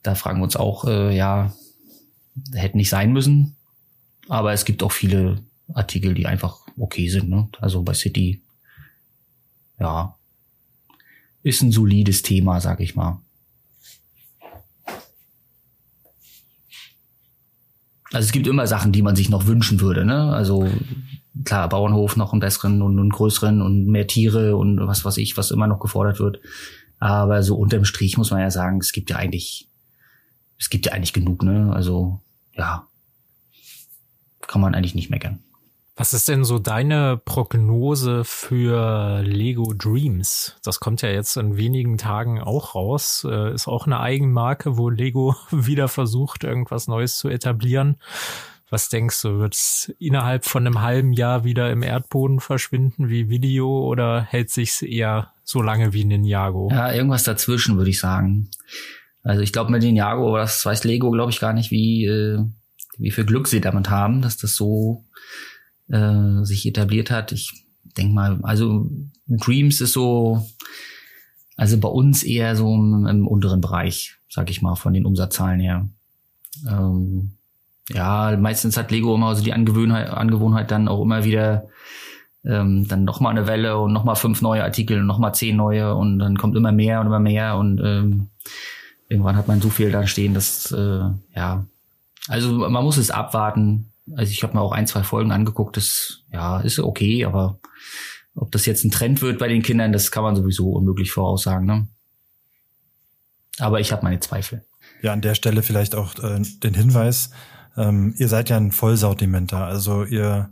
Speaker 3: da fragen wir uns auch, äh, ja, hätten nicht sein müssen. Aber es gibt auch viele Artikel, die einfach okay sind. Ne? Also bei City, ja, ist ein solides Thema, sag ich mal. Also es gibt immer Sachen, die man sich noch wünschen würde. Ne? Also klar, Bauernhof noch einen besseren und einen größeren und mehr Tiere und was weiß ich, was immer noch gefordert wird. Aber so unterm Strich muss man ja sagen, es gibt ja eigentlich, es gibt ja eigentlich genug, ne? Also, ja, kann man eigentlich nicht meckern.
Speaker 1: Was ist denn so deine Prognose für Lego Dreams? Das kommt ja jetzt in wenigen Tagen auch raus. Äh, ist auch eine Eigenmarke, wo Lego wieder versucht, irgendwas Neues zu etablieren. Was denkst du, wird es innerhalb von einem halben Jahr wieder im Erdboden verschwinden wie Video oder hält sich's eher so lange wie Ninjago?
Speaker 3: Ja, irgendwas dazwischen, würde ich sagen. Also ich glaube mit Ninjago, aber das weiß Lego, glaube ich, gar nicht, wie, äh, wie viel Glück sie damit haben, dass das so äh, sich etabliert hat. Ich denke mal, also Dreams ist so, also bei uns eher so im, im unteren Bereich, sag ich mal, von den Umsatzzahlen her. Ähm, ja, meistens hat Lego immer so die Angewohnheit, Angewohnheit dann auch immer wieder ähm, dann noch mal eine Welle und noch mal fünf neue Artikel und noch mal zehn neue und dann kommt immer mehr und immer mehr und ähm, irgendwann hat man so viel da stehen, dass äh, ja, also man muss es abwarten. Also ich habe mir auch ein, zwei Folgen angeguckt, das ja ist okay, aber ob das jetzt ein Trend wird bei den Kindern, das kann man sowieso unmöglich voraussagen. Ne? Aber ich habe meine Zweifel.
Speaker 2: Ja, an der Stelle vielleicht auch äh, den Hinweis, ähm, ihr seid ja ein Vollsortimenter, also ihr,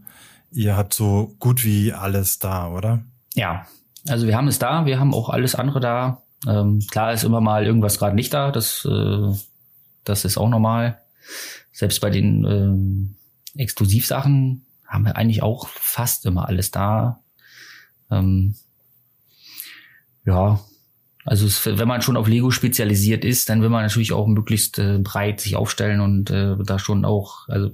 Speaker 2: ihr habt so gut wie alles da, oder?
Speaker 3: Ja, also wir haben es da, wir haben auch alles andere da. Ähm, klar ist immer mal irgendwas gerade nicht da, das, äh, das ist auch normal. Selbst bei den ähm, Exklusivsachen haben wir eigentlich auch fast immer alles da. Ähm, ja, also es, wenn man schon auf Lego spezialisiert ist, dann will man natürlich auch möglichst äh, breit sich aufstellen und äh, da schon auch, also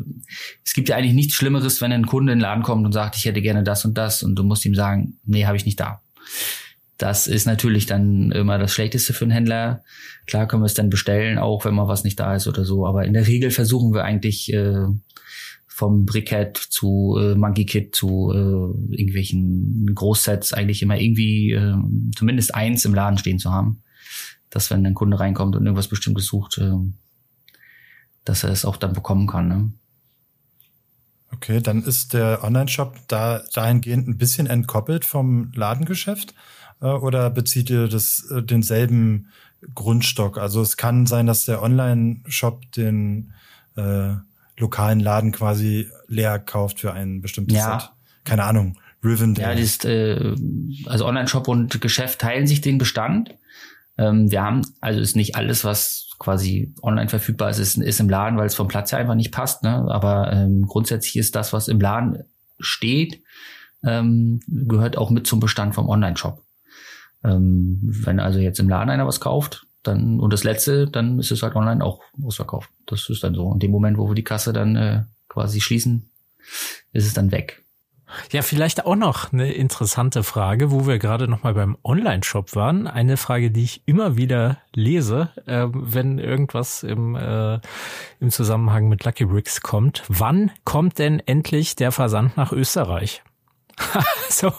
Speaker 3: es gibt ja eigentlich nichts Schlimmeres, wenn ein Kunde in den Laden kommt und sagt, ich hätte gerne das und das und du musst ihm sagen, nee, habe ich nicht da. Das ist natürlich dann immer das Schlechteste für einen Händler. Klar können wir es dann bestellen, auch wenn mal was nicht da ist oder so. Aber in der Regel versuchen wir eigentlich äh, vom Brickhead zu äh, Monkey Kit zu äh, irgendwelchen Großsets eigentlich immer irgendwie äh, zumindest eins im Laden stehen zu haben. Dass wenn ein Kunde reinkommt und irgendwas Bestimmtes sucht, äh, dass er es auch dann bekommen kann. Ne?
Speaker 2: Okay, dann ist der Online-Shop da dahingehend ein bisschen entkoppelt vom Ladengeschäft äh, oder bezieht ihr das äh, denselben Grundstock? Also es kann sein, dass der Online-Shop den äh, lokalen Laden quasi leer kauft für ein bestimmtes
Speaker 3: Ja.
Speaker 2: Set. Keine Ahnung. Rivendell.
Speaker 3: Ja, das ist, äh, also Online-Shop und Geschäft teilen sich den Bestand. Ähm, wir haben, also ist nicht alles, was quasi online verfügbar ist, ist, ist im Laden, weil es vom Platz her einfach nicht passt. Ne? Aber ähm, grundsätzlich ist das, was im Laden steht, ähm, gehört auch mit zum Bestand vom Online-Shop. Ähm, wenn also jetzt im Laden einer was kauft, dann und das letzte, dann ist es halt online auch ausverkauft. Das ist dann so. In dem Moment, wo wir die Kasse dann äh, quasi schließen, ist es dann weg.
Speaker 1: Ja, vielleicht auch noch eine interessante Frage, wo wir gerade noch mal beim Online-Shop waren. Eine Frage, die ich immer wieder lese, äh, wenn irgendwas im, äh, im Zusammenhang mit Lucky Bricks kommt. Wann kommt denn endlich der Versand nach Österreich? so,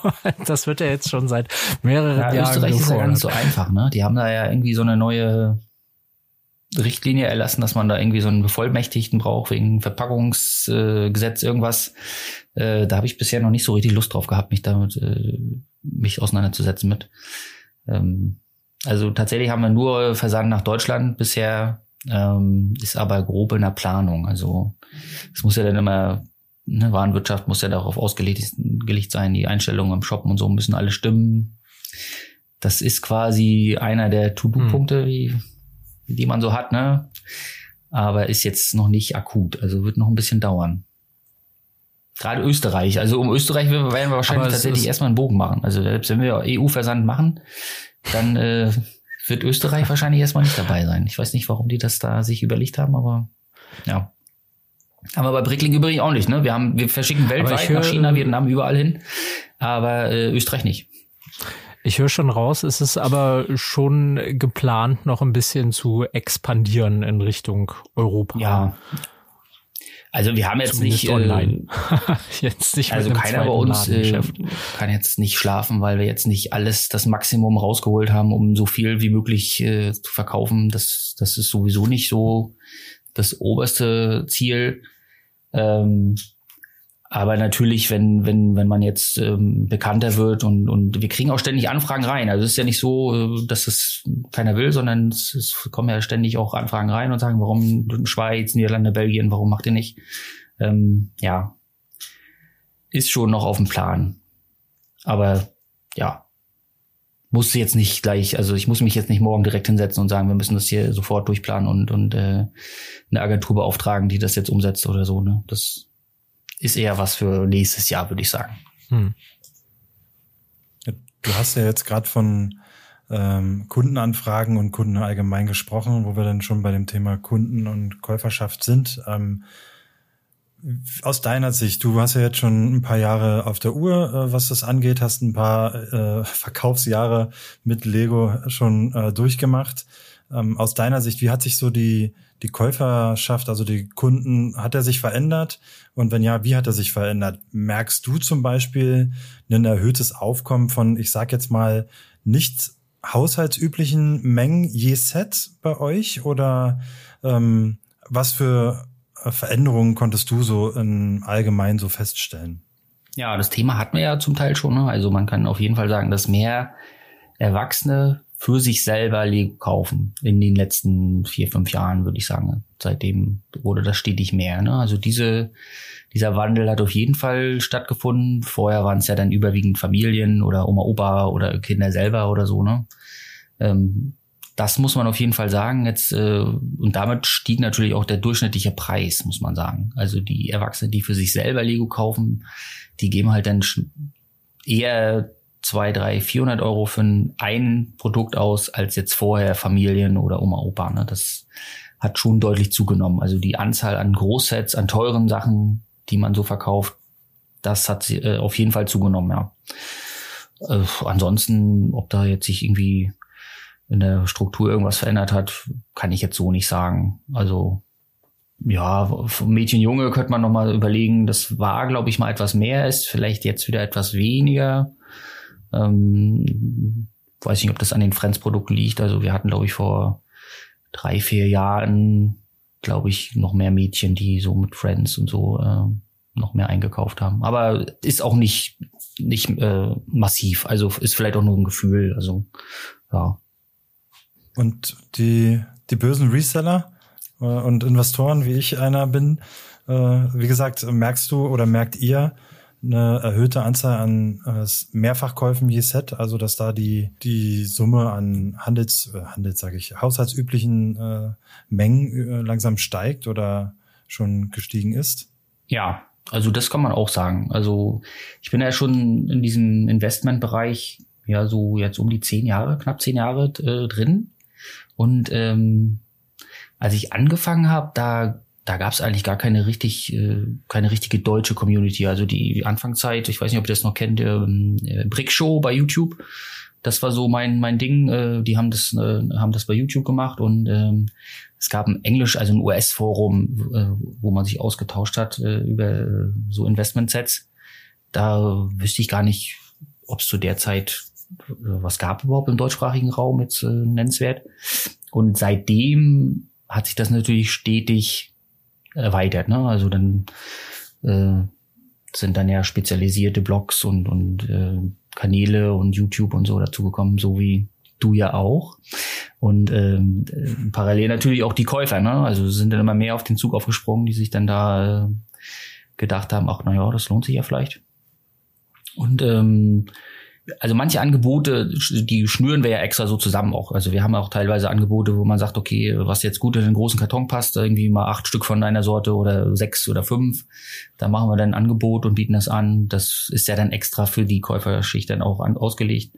Speaker 1: das wird ja jetzt schon seit mehreren
Speaker 3: Ja,
Speaker 1: Jahren
Speaker 3: Österreich ist ja gar nicht
Speaker 1: gefordert.
Speaker 3: so einfach, ne? Die haben da ja irgendwie so eine neue Richtlinie erlassen, dass man da irgendwie so einen Bevollmächtigten braucht wegen Verpackungsgesetz, äh, irgendwas. Äh, da habe ich bisher noch nicht so richtig Lust drauf gehabt, mich damit äh, mich auseinanderzusetzen mit. Ähm, also tatsächlich haben wir nur Versand nach Deutschland bisher, ähm, ist aber grob in der Planung. Also es muss ja dann immer, ne, Warenwirtschaft muss ja darauf ausgelegt gelegt sein, die Einstellungen im Shop und so müssen alle stimmen. Das ist quasi einer der To-Do-Punkte, wie, die man so hat, ne? Aber ist jetzt noch nicht akut, also wird noch ein bisschen dauern. Gerade Österreich, also um Österreich werden wir wahrscheinlich tatsächlich erstmal einen Bogen machen. Also selbst wenn wir EU-Versand machen, dann äh, wird Österreich wahrscheinlich erstmal nicht dabei sein. Ich weiß nicht, warum die das da sich überlegt haben, aber ja. Haben wir bei Brickling übrigens auch nicht, ne? Wir haben, wir verschicken weltweit
Speaker 1: höre-
Speaker 3: nach China, Vietnam, überall hin, aber äh, Österreich nicht.
Speaker 1: Ich höre schon raus, es ist aber schon geplant, noch ein bisschen zu expandieren in Richtung Europa.
Speaker 3: Ja. Also wir haben jetzt
Speaker 1: Zumindest
Speaker 3: nicht
Speaker 1: online.
Speaker 3: Äh,
Speaker 1: jetzt nicht
Speaker 3: Also keiner bei uns äh, kann jetzt nicht schlafen, weil wir jetzt nicht alles das Maximum rausgeholt haben, um so viel wie möglich äh, zu verkaufen. Das, das ist sowieso nicht so das oberste Ziel. Ähm, aber natürlich, wenn, wenn, wenn man jetzt ähm, bekannter wird und, und wir kriegen auch ständig Anfragen rein. Also es ist ja nicht so, äh, dass es keiner will, sondern es, es kommen ja ständig auch Anfragen rein und sagen, warum Schweiz, Niederlande, Belgien, warum macht ihr nicht? Ähm, ja, ist schon noch auf dem Plan. Aber ja, muss jetzt nicht gleich, also ich muss mich jetzt nicht morgen direkt hinsetzen und sagen, wir müssen das hier sofort durchplanen und, und äh, eine Agentur beauftragen, die das jetzt umsetzt oder so. Ne? Das ist eher was für nächstes Jahr, würde ich sagen.
Speaker 1: Hm.
Speaker 2: Du hast ja jetzt gerade von ähm, Kundenanfragen und Kunden allgemein gesprochen, wo wir dann schon bei dem Thema Kunden und Käuferschaft sind. Ähm, aus deiner Sicht, du hast ja jetzt schon ein paar Jahre auf der Uhr, äh, was das angeht, hast ein paar äh, Verkaufsjahre mit Lego schon äh, durchgemacht. Ähm, aus deiner Sicht, wie hat sich so die, die Käuferschaft, also die Kunden, hat er sich verändert? Und wenn ja, wie hat er sich verändert? Merkst du zum Beispiel ein erhöhtes Aufkommen von, ich sag jetzt mal, nicht haushaltsüblichen Mengen je Set bei euch? Oder ähm, was für Veränderungen konntest du so im Allgemeinen so feststellen?
Speaker 3: Ja, das Thema hatten wir ja zum Teil schon. Ne? Also man kann auf jeden Fall sagen, dass mehr Erwachsene für sich selber Lego kaufen in den letzten vier, fünf Jahren, würde ich sagen. Seitdem wurde das stetig mehr. Ne? Also diese, dieser Wandel hat auf jeden Fall stattgefunden. Vorher waren es ja dann überwiegend Familien oder Oma, Opa oder Kinder selber oder so. Ne? Ähm, das muss man auf jeden Fall sagen. Jetzt äh, und damit stieg natürlich auch der durchschnittliche Preis, muss man sagen. Also die Erwachsenen, die für sich selber Lego kaufen, die geben halt dann eher zwei, drei, 400 Euro für ein Produkt aus, als jetzt vorher Familien oder Oma, Opa. Ne? Das hat schon deutlich zugenommen. Also die Anzahl an Großsets, an teuren Sachen, die man so verkauft, das hat äh, auf jeden Fall zugenommen, ja. Äh, ansonsten, ob da jetzt sich irgendwie in der Struktur irgendwas verändert hat, kann ich jetzt so nicht sagen. Also ja, Mädchen Junge könnte man noch mal überlegen. Das war, glaube ich, mal etwas mehr, ist vielleicht jetzt wieder etwas weniger. Ähm, weiß nicht, ob das an den Friends-Produkten liegt. Also wir hatten, glaube ich, vor drei, vier Jahren, glaube ich, noch mehr Mädchen, die so mit Friends und so äh, noch mehr eingekauft haben. Aber ist auch nicht, nicht äh, massiv. Also ist vielleicht auch nur ein Gefühl. Also ja.
Speaker 2: Und die, die bösen Reseller äh, und Investoren, wie ich einer bin, äh, wie gesagt, merkst du oder merkt ihr, eine erhöhte Anzahl an äh, Mehrfachkäufen je Set, also dass da die die Summe an Handels äh, Handels sage ich haushaltsüblichen äh, Mengen äh, langsam steigt oder schon gestiegen ist?
Speaker 3: Ja, also das kann man auch sagen. Also ich bin ja schon in diesem Investmentbereich ja so jetzt um die zehn Jahre, knapp zehn Jahre äh, drin und ähm, als ich angefangen habe, da da gab es eigentlich gar keine richtig, äh, keine richtige deutsche Community. Also die Anfangszeit, ich weiß nicht, ob ihr das noch kennt, ähm, äh, Brick Show bei YouTube. Das war so mein mein Ding. Äh, die haben das äh, haben das bei YouTube gemacht und ähm, es gab ein Englisch, also ein US-Forum, äh, wo man sich ausgetauscht hat äh, über so Investment-Sets. Da wüsste ich gar nicht, ob es zu der Zeit was gab überhaupt im deutschsprachigen Raum jetzt äh, nennenswert. Und seitdem hat sich das natürlich stetig erweitert. Ne? Also dann äh, sind dann ja spezialisierte Blogs und, und äh, Kanäle und YouTube und so dazugekommen, so wie du ja auch. Und ähm, äh, parallel natürlich auch die Käufer, ne? Also sind dann immer mehr auf den Zug aufgesprungen, die sich dann da äh, gedacht haben, ach na ja, das lohnt sich ja vielleicht. Und ähm, also manche Angebote, die schnüren wir ja extra so zusammen auch. Also wir haben auch teilweise Angebote, wo man sagt, okay, was jetzt gut in den großen Karton passt, irgendwie mal acht Stück von einer Sorte oder sechs oder fünf. Da machen wir dann ein Angebot und bieten das an. Das ist ja dann extra für die Käuferschicht dann auch an, ausgelegt.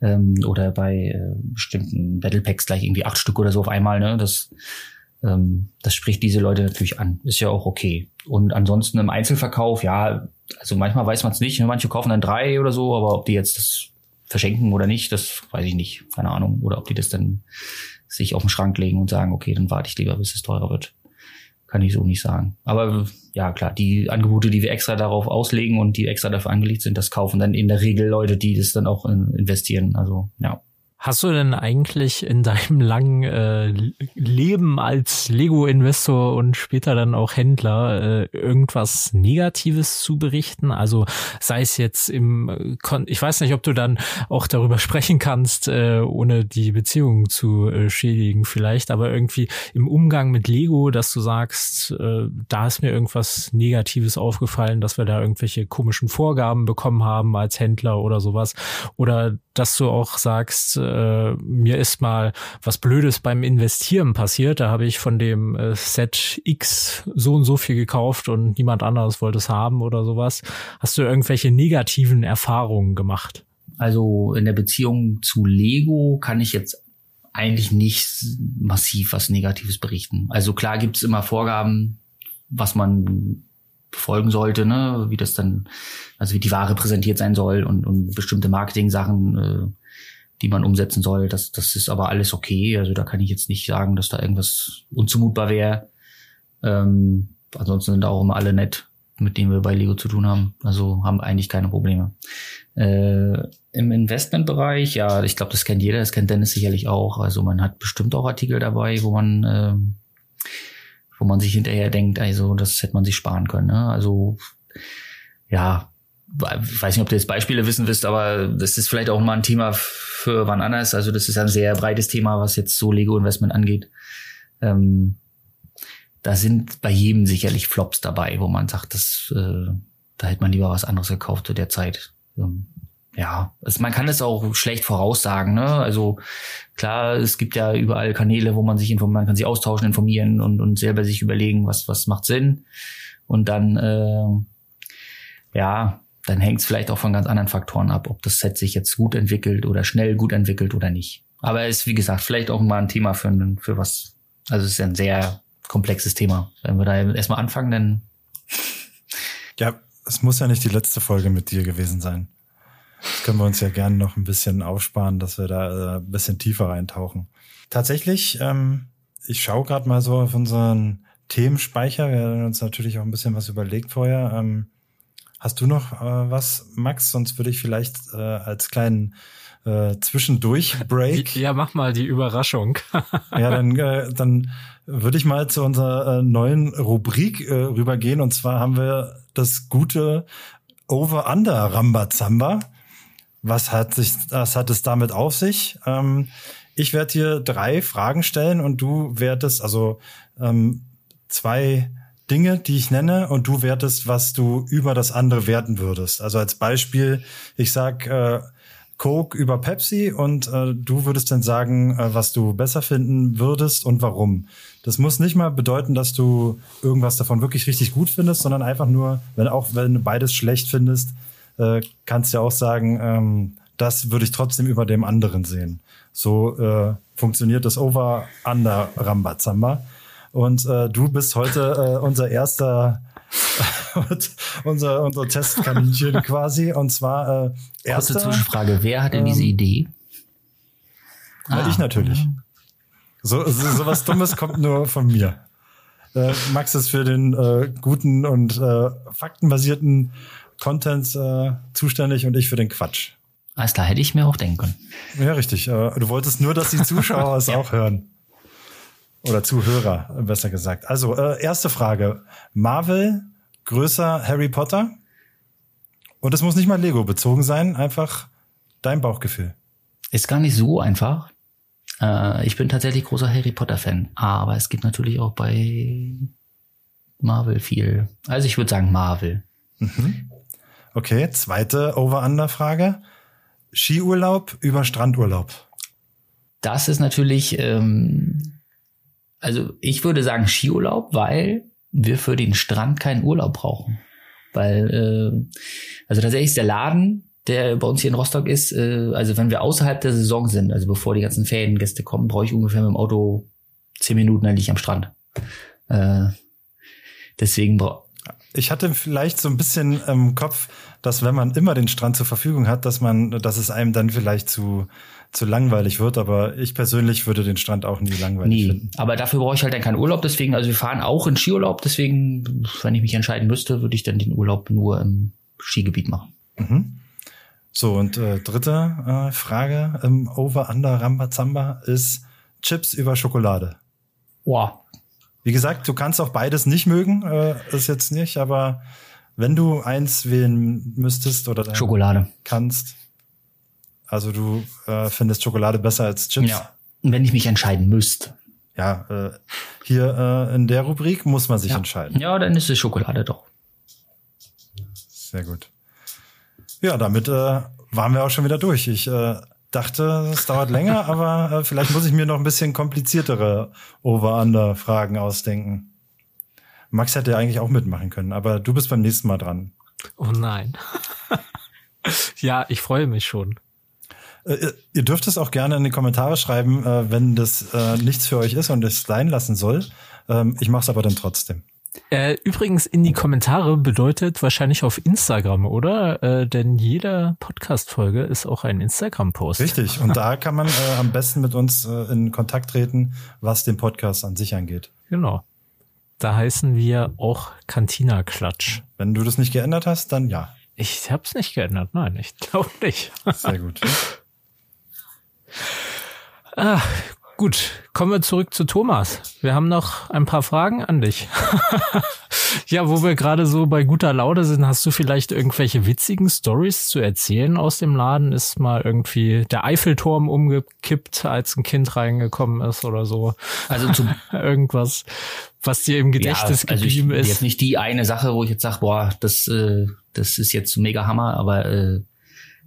Speaker 3: Ähm, oder bei äh, bestimmten Battle Packs gleich irgendwie acht Stück oder so auf einmal. Ne? Das, das spricht diese Leute natürlich an. Ist ja auch okay. Und ansonsten im Einzelverkauf, ja, also manchmal weiß man es nicht. Manche kaufen dann drei oder so, aber ob die jetzt das verschenken oder nicht, das weiß ich nicht. Keine Ahnung. Oder ob die das dann sich auf den Schrank legen und sagen, okay, dann warte ich lieber, bis es teurer wird. Kann ich so nicht sagen. Aber ja, klar, die Angebote, die wir extra darauf auslegen und die extra dafür angelegt sind, das kaufen dann in der Regel Leute, die das dann auch investieren. Also ja.
Speaker 1: Hast du denn eigentlich in deinem langen äh, Leben als Lego-Investor und später dann auch Händler äh, irgendwas Negatives zu berichten? Also sei es jetzt im, Kon ich weiß nicht, ob du dann auch darüber sprechen kannst, äh, ohne die Beziehung zu äh, schädigen vielleicht, aber irgendwie im Umgang mit Lego, dass du sagst, äh, da ist mir irgendwas Negatives aufgefallen, dass wir da irgendwelche komischen Vorgaben bekommen haben als Händler oder sowas. Oder dass du auch sagst, äh, mir ist mal was Blödes beim Investieren passiert. Da habe ich von dem äh, Set X so und so viel gekauft und niemand anderes wollte es haben oder sowas. Hast du irgendwelche negativen Erfahrungen gemacht?
Speaker 3: Also in der Beziehung zu Lego kann ich jetzt eigentlich nicht massiv was Negatives berichten. Also klar gibt es immer Vorgaben, was man befolgen sollte, ne, wie das dann, also wie die Ware präsentiert sein soll und, und bestimmte Marketing-Sachen, äh, die man umsetzen soll. Das, das ist aber alles okay. Also da kann ich jetzt nicht sagen, dass da irgendwas unzumutbar wäre. Ähm, ansonsten sind auch immer alle nett, mit denen wir bei Lego zu tun haben. Also haben eigentlich keine Probleme. Äh, Im Investmentbereich, ja, ich glaube, das kennt jeder, das kennt Dennis sicherlich auch. Also man hat bestimmt auch Artikel dabei, wo man äh, wo man sich hinterher denkt, also das hätte man sich sparen können. Ne? Also ja, ich weiß nicht, ob du jetzt Beispiele wissen wirst, aber das ist vielleicht auch mal ein Thema für wann anders. Also das ist ein sehr breites Thema, was jetzt so Lego-Investment angeht. Ähm, da sind bei jedem sicherlich Flops dabei, wo man sagt, das, äh, da hätte man lieber was anderes gekauft zu der Zeit. Ähm, ja, also man kann es auch schlecht voraussagen. Ne? Also klar, es gibt ja überall Kanäle, wo man sich informieren, man kann sich austauschen, informieren und, und selber sich überlegen, was was macht Sinn. Und dann äh, ja, dann hängt es vielleicht auch von ganz anderen Faktoren ab, ob das Set sich jetzt gut entwickelt oder schnell gut entwickelt oder nicht. Aber ist wie gesagt vielleicht auch mal ein Thema für für was. Also es ist ein sehr komplexes Thema. Wenn wir da erstmal anfangen, dann
Speaker 2: ja, es muss ja nicht die letzte Folge mit dir gewesen sein. Das können wir uns ja gerne noch ein bisschen aufsparen, dass wir da äh, ein bisschen tiefer reintauchen. Tatsächlich, ähm, ich schaue gerade mal so auf unseren Themenspeicher. Wir haben uns natürlich auch ein bisschen was überlegt vorher. Ähm, hast du noch äh, was, Max? Sonst würde ich vielleicht äh, als kleinen äh, Zwischendurch-Break.
Speaker 1: Ja, mach mal die Überraschung.
Speaker 2: ja, dann, äh, dann würde ich mal zu unserer äh, neuen Rubrik äh, rübergehen. Und zwar haben wir das gute Over-Under-Rambazamba. Was hat sich, was hat es damit auf sich? Ähm, ich werde dir drei Fragen stellen und du wertest, also ähm, zwei Dinge, die ich nenne, und du wertest, was du über das andere werten würdest. Also als Beispiel, ich sag äh, Coke über Pepsi und äh, du würdest dann sagen, äh, was du besser finden würdest und warum. Das muss nicht mal bedeuten, dass du irgendwas davon wirklich richtig gut findest, sondern einfach nur, wenn auch wenn du beides schlecht findest, äh, kannst du ja auch sagen, ähm, das würde ich trotzdem über dem anderen sehen. So äh, funktioniert das Over-Under-Rambazamba. Und äh, du bist heute äh, unser erster unser, unser Testkaninchen quasi. Und zwar äh,
Speaker 3: erste Kurze Zwischenfrage, wer hat denn ähm, diese Idee?
Speaker 2: Ah, ich natürlich. So, so, so was Dummes kommt nur von mir. Äh, Max ist für den äh, guten und äh, faktenbasierten Content äh, zuständig und ich für den Quatsch.
Speaker 3: Alles klar, hätte ich mir auch denken können.
Speaker 2: Ja, richtig. Äh, du wolltest nur, dass die Zuschauer es ja. auch hören. Oder Zuhörer, besser gesagt. Also, äh, erste Frage. Marvel größer Harry Potter? Und es muss nicht mal Lego bezogen sein, einfach dein Bauchgefühl.
Speaker 3: Ist gar nicht so einfach. Äh, ich bin tatsächlich großer Harry Potter-Fan, aber es gibt natürlich auch bei Marvel viel. Also ich würde sagen Marvel.
Speaker 2: Mhm. Okay, zweite Over-Under-Frage. Skiurlaub über Strandurlaub?
Speaker 3: Das ist natürlich, ähm, also ich würde sagen Skiurlaub, weil wir für den Strand keinen Urlaub brauchen. Weil, äh, also tatsächlich ist der Laden, der bei uns hier in Rostock ist, äh, also wenn wir außerhalb der Saison sind, also bevor die ganzen Feriengäste kommen, brauche ich ungefähr mit dem Auto zehn Minuten, dann liege ich am Strand. Äh, deswegen brauche
Speaker 2: ich hatte vielleicht so ein bisschen im Kopf, dass wenn man immer den Strand zur Verfügung hat, dass man, dass es einem dann vielleicht zu, zu langweilig wird. Aber ich persönlich würde den Strand auch nie langweilig nie. finden.
Speaker 3: Aber dafür brauche ich halt dann keinen Urlaub. Deswegen, also wir fahren auch in Skiurlaub. Deswegen, wenn ich mich entscheiden müsste, würde ich dann den Urlaub nur im Skigebiet machen.
Speaker 2: Mhm. So, und äh, dritte äh, Frage im Over-Under Rambazamba ist Chips über Schokolade.
Speaker 3: Boah,
Speaker 2: wie gesagt, du kannst auch beides nicht mögen, äh, ist jetzt nicht, aber wenn du eins wählen müsstest oder
Speaker 3: Schokolade
Speaker 2: kannst, also du äh, findest Schokolade besser als Chips. Ja,
Speaker 3: wenn ich mich entscheiden müsste.
Speaker 2: Ja, äh, hier äh, in der Rubrik muss man sich
Speaker 3: ja.
Speaker 2: entscheiden.
Speaker 3: Ja, dann ist es Schokolade doch.
Speaker 2: Sehr gut. Ja, damit äh, waren wir auch schon wieder durch. Ich äh, dachte, es dauert länger, aber äh, vielleicht muss ich mir noch ein bisschen kompliziertere Over-Under-Fragen ausdenken. Max hätte ja eigentlich auch mitmachen können, aber du bist beim nächsten Mal dran.
Speaker 1: Oh nein. ja, ich freue mich schon.
Speaker 2: Äh, ihr dürft es auch gerne in die Kommentare schreiben, äh, wenn das äh, nichts für euch ist und es sein lassen soll. Ähm, ich mache es aber dann trotzdem.
Speaker 1: Äh, übrigens in die Kommentare bedeutet wahrscheinlich auf Instagram, oder? Äh, denn jede Podcast-Folge ist auch ein Instagram-Post.
Speaker 2: Richtig. Und da kann man äh, am besten mit uns äh, in Kontakt treten, was den Podcast an sich angeht.
Speaker 1: Genau. Da heißen wir auch Cantina Klatsch.
Speaker 2: Wenn du das nicht geändert hast, dann ja.
Speaker 1: Ich hab's nicht geändert. Nein, ich glaube nicht.
Speaker 2: Sehr gut.
Speaker 1: ah, Gut, kommen wir zurück zu Thomas. Wir haben noch ein paar Fragen an dich. Ja, wo wir gerade so bei guter Laune sind, hast du vielleicht irgendwelche witzigen Stories zu erzählen aus dem Laden? Ist mal irgendwie der Eiffelturm umgekippt, als ein Kind reingekommen ist oder so?
Speaker 3: Also zum
Speaker 1: irgendwas, was dir im Gedächtnis ja, also geblieben
Speaker 3: ich,
Speaker 1: ist?
Speaker 3: Jetzt nicht die eine Sache, wo ich jetzt sage, boah, das, äh, das ist jetzt mega Hammer, aber äh,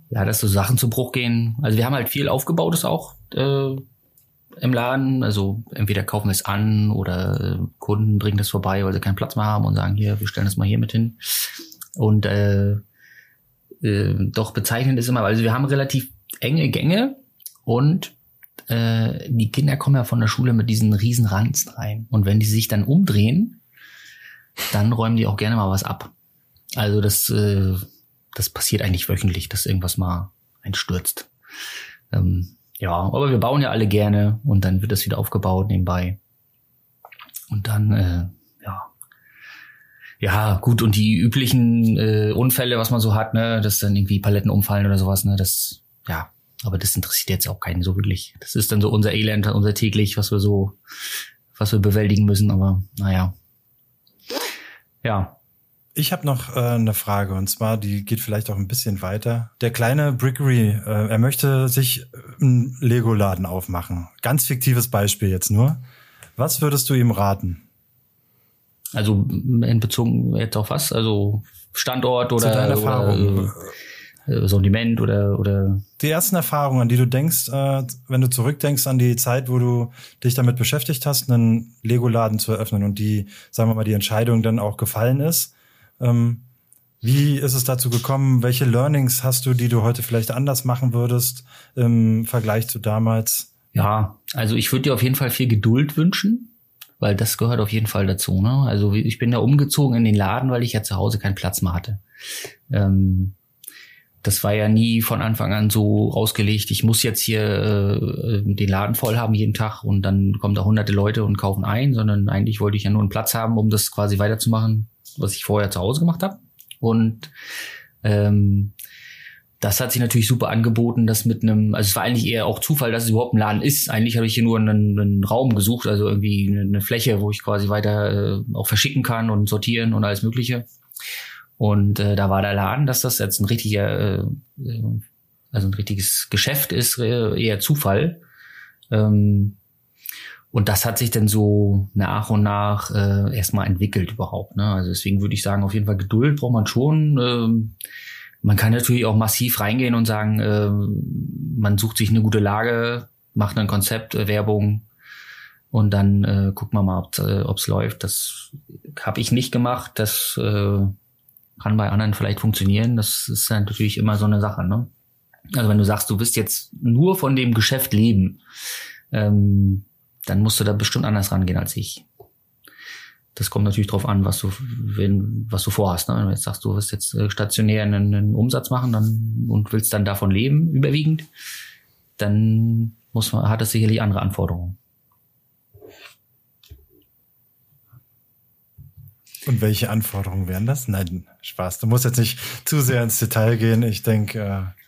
Speaker 3: ja, dass so Sachen zu Bruch gehen. Also wir haben halt viel aufgebautes auch. Äh, im Laden. Also entweder kaufen wir es an oder äh, Kunden bringen das vorbei, weil sie keinen Platz mehr haben und sagen, hier, wir stellen das mal hier mit hin. Und äh, äh, doch bezeichnend ist immer, also wir haben relativ enge Gänge und äh, die Kinder kommen ja von der Schule mit diesen riesen Ranzen rein. Und wenn die sich dann umdrehen, dann räumen die auch gerne mal was ab. Also das, äh, das passiert eigentlich wöchentlich, dass irgendwas mal einstürzt. Ähm, ja, aber wir bauen ja alle gerne und dann wird das wieder aufgebaut nebenbei. Und dann, äh, ja. Ja, gut, und die üblichen äh, Unfälle, was man so hat, ne, dass dann irgendwie Paletten umfallen oder sowas, ne, das, ja, aber das interessiert jetzt auch keinen so wirklich. Das ist dann so unser Elend, unser täglich, was wir so, was wir bewältigen müssen, aber naja. Ja,
Speaker 2: ich habe noch äh, eine Frage und zwar, die geht vielleicht auch ein bisschen weiter. Der kleine Brickery, äh, er möchte sich einen Lego-Laden aufmachen. Ganz fiktives Beispiel jetzt nur. Was würdest du ihm raten?
Speaker 3: Also in Bezug jetzt auf was? Also Standort oder, Zu deiner Erfahrung. oder äh, Sortiment oder oder
Speaker 2: die ersten Erfahrungen, an die du denkst, äh, wenn du zurückdenkst an die Zeit, wo du dich damit beschäftigt hast, einen Lego-Laden zu eröffnen und die, sagen wir mal, die Entscheidung dann auch gefallen ist ähm, wie ist es dazu gekommen? Welche Learnings hast du, die du heute vielleicht anders machen würdest im Vergleich zu damals?
Speaker 3: Ja, also ich würde dir auf jeden Fall viel Geduld wünschen, weil das gehört auf jeden Fall dazu. Ne? Also ich bin da umgezogen in den Laden, weil ich ja zu Hause keinen Platz mehr hatte. Ähm, das war ja nie von Anfang an so ausgelegt, ich muss jetzt hier äh, den Laden voll haben jeden Tag und dann kommen da hunderte Leute und kaufen ein, sondern eigentlich wollte ich ja nur einen Platz haben, um das quasi weiterzumachen, was ich vorher zu Hause gemacht habe. Und ähm, das hat sich natürlich super angeboten, das mit einem, also es war eigentlich eher auch Zufall, dass es überhaupt ein Laden ist. Eigentlich habe ich hier nur einen, einen Raum gesucht, also irgendwie eine, eine Fläche, wo ich quasi weiter äh, auch verschicken kann und sortieren und alles Mögliche. Und äh, da war der Laden, dass das jetzt ein richtiger, äh, also ein richtiges Geschäft ist, äh, eher Zufall. Ähm, und das hat sich dann so nach und nach äh, erstmal entwickelt überhaupt. Ne? Also deswegen würde ich sagen, auf jeden Fall Geduld braucht man schon. Ähm, man kann natürlich auch massiv reingehen und sagen, äh, man sucht sich eine gute Lage, macht ein Konzept, äh, Werbung und dann äh, guckt man mal, ob es äh, läuft. Das habe ich nicht gemacht. Das äh, kann bei anderen vielleicht funktionieren. Das ist natürlich immer so eine Sache. Ne? Also wenn du sagst, du wirst jetzt nur von dem Geschäft leben, ähm, dann musst du da bestimmt anders rangehen als ich. Das kommt natürlich drauf an, was du, wenn, was du vorhast. Ne? Wenn du jetzt sagst, du wirst jetzt äh, stationär einen, einen Umsatz machen dann, und willst dann davon leben, überwiegend, dann muss man, hat es sicherlich andere Anforderungen.
Speaker 2: Und welche Anforderungen wären das? Nein, Spaß. Du musst jetzt nicht zu sehr ins Detail gehen. Ich denke, äh,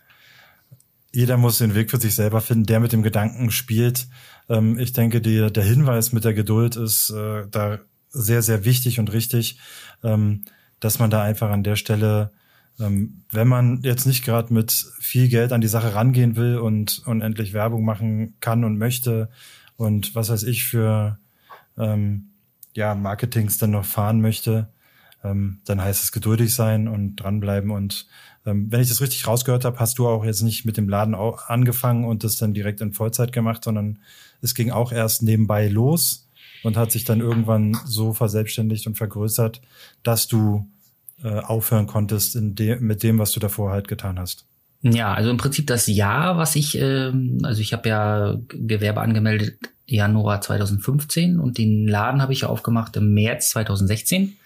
Speaker 2: jeder muss den Weg für sich selber finden, der mit dem Gedanken spielt, ähm, ich denke, die, der Hinweis mit der Geduld ist äh, da sehr, sehr wichtig und richtig, ähm, dass man da einfach an der Stelle, ähm, wenn man jetzt nicht gerade mit viel Geld an die Sache rangehen will und unendlich Werbung machen kann und möchte und was weiß ich für ähm, ja, Marketings dann noch fahren möchte, ähm, dann heißt es geduldig sein und dranbleiben. Und ähm, wenn ich das richtig rausgehört habe, hast du auch jetzt nicht mit dem Laden angefangen und das dann direkt in Vollzeit gemacht, sondern es ging auch erst nebenbei los und hat sich dann irgendwann so verselbstständigt und vergrößert, dass du äh, aufhören konntest de mit dem, was du davor halt getan hast.
Speaker 3: Ja, also im Prinzip das Jahr, was ich, ähm, also ich habe ja Gewerbe angemeldet Januar 2015 und den Laden habe ich ja aufgemacht im März 2016.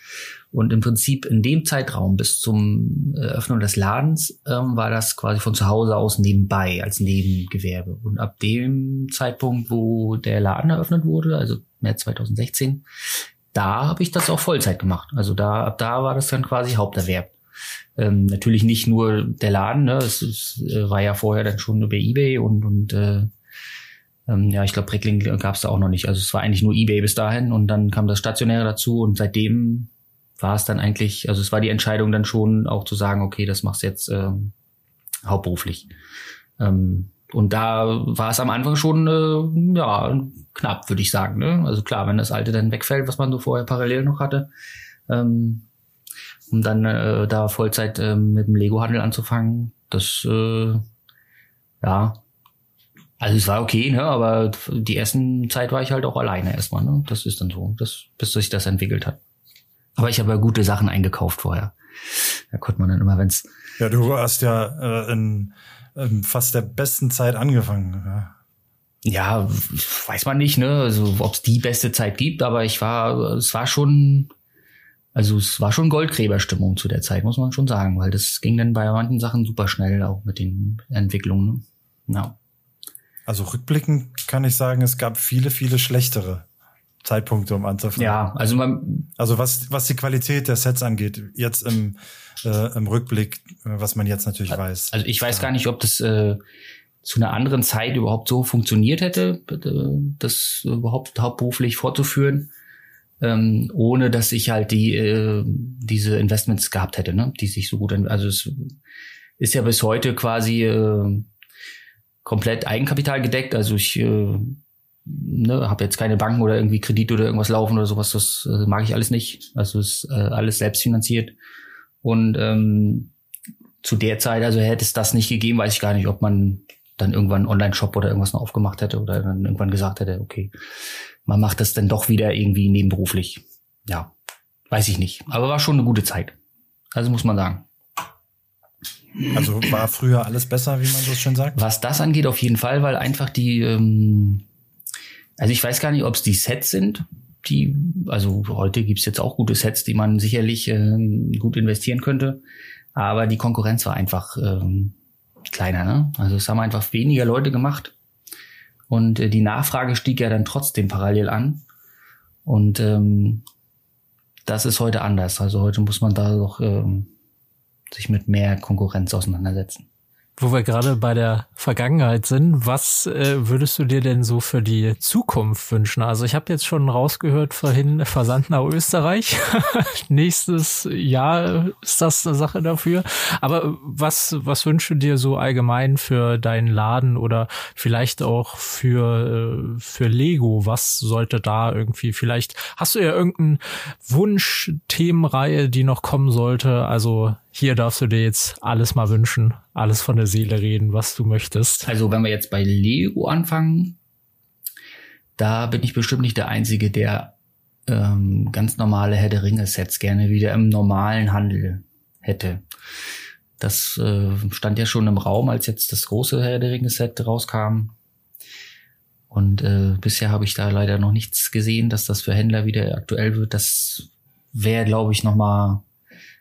Speaker 3: Und im Prinzip in dem Zeitraum bis zum Eröffnung des Ladens ähm, war das quasi von zu Hause aus nebenbei als Nebengewerbe. Und ab dem Zeitpunkt, wo der Laden eröffnet wurde, also März 2016, da habe ich das auch Vollzeit gemacht. Also da ab da war das dann quasi Haupterwerb. Ähm, natürlich nicht nur der Laden, ne? es, es äh, war ja vorher dann schon über eBay und, und äh, ähm, ja, ich glaube, Brickling gab es da auch noch nicht. Also es war eigentlich nur eBay bis dahin und dann kam das Stationäre dazu und seitdem war es dann eigentlich, also es war die Entscheidung dann schon auch zu sagen, okay, das machst du jetzt ähm, hauptberuflich. Ähm, und da war es am Anfang schon äh, ja knapp, würde ich sagen. Ne? Also klar, wenn das alte dann wegfällt, was man so vorher parallel noch hatte, ähm, um dann äh, da Vollzeit äh, mit dem Lego-Handel anzufangen, das äh, ja, also es war okay, ne? Aber die ersten Zeit war ich halt auch alleine erstmal, ne? Das ist dann so, das, bis sich das entwickelt hat. Aber ich habe ja gute Sachen eingekauft vorher. Da konnte man dann immer, wenn's.
Speaker 2: Ja, du hast ja äh, in, in fast der besten Zeit angefangen. Ja.
Speaker 3: Ja, weiß man nicht, ne? Also ob es die beste Zeit gibt, aber ich war, es war schon, also es war schon Goldgräberstimmung zu der Zeit, muss man schon sagen, weil das ging dann bei manchen Sachen super schnell, auch mit den Entwicklungen. Ne? Ja.
Speaker 2: Also rückblickend kann ich sagen, es gab viele, viele schlechtere Zeitpunkte, um anzufangen.
Speaker 3: Ja, also man.
Speaker 2: Also was, was die Qualität der Sets angeht, jetzt im, äh, im Rückblick, äh, was man jetzt natürlich weiß.
Speaker 3: Also ich weiß gar nicht, ob das äh, zu einer anderen Zeit überhaupt so funktioniert hätte, das überhaupt hauptberuflich fortzuführen, ähm, ohne dass ich halt die äh, diese Investments gehabt hätte, ne? die sich so gut, also es ist ja bis heute quasi äh, komplett Eigenkapital gedeckt, also ich äh, ne, habe jetzt keine Banken oder irgendwie Kredit oder irgendwas laufen oder sowas, das äh, mag ich alles nicht, also ist äh, alles selbst finanziert. Und ähm, zu der Zeit, also hätte es das nicht gegeben, weiß ich gar nicht, ob man dann irgendwann einen Online-Shop oder irgendwas noch aufgemacht hätte oder dann irgendwann gesagt hätte, okay, man macht das dann doch wieder irgendwie nebenberuflich. Ja, weiß ich nicht. Aber war schon eine gute Zeit. Also muss man sagen.
Speaker 2: Also war früher alles besser, wie man so schön sagt?
Speaker 3: Was das angeht, auf jeden Fall, weil einfach die, ähm, also ich weiß gar nicht, ob es die Sets sind, die, also heute gibt's jetzt auch gute Sets, die man sicherlich ähm, gut investieren könnte. Aber die Konkurrenz war einfach ähm, kleiner, ne? Also es haben einfach weniger Leute gemacht. Und äh, die Nachfrage stieg ja dann trotzdem parallel an. Und ähm, das ist heute anders. Also heute muss man da doch ähm, sich mit mehr Konkurrenz auseinandersetzen.
Speaker 1: Wo wir gerade bei der Vergangenheit sind, was äh, würdest du dir denn so für die Zukunft wünschen? Also ich habe jetzt schon rausgehört vorhin Versand nach Österreich. Nächstes Jahr ist das eine Sache dafür. Aber was, was wünschst du dir so allgemein für deinen Laden oder vielleicht auch für, äh, für Lego? Was sollte da irgendwie vielleicht, hast du ja irgendeinen Wunsch, Themenreihe, die noch kommen sollte? Also hier darfst du dir jetzt alles mal wünschen, alles von der Seele reden, was du möchtest.
Speaker 3: Also wenn wir jetzt bei Lego anfangen, da bin ich bestimmt nicht der Einzige, der ähm, ganz normale Herr der Ringe-Sets gerne wieder im normalen Handel hätte. Das äh, stand ja schon im Raum, als jetzt das große Herr der Ringe-Set rauskam. Und äh, bisher habe ich da leider noch nichts gesehen, dass das für Händler wieder aktuell wird. Das wäre, glaube ich, noch mal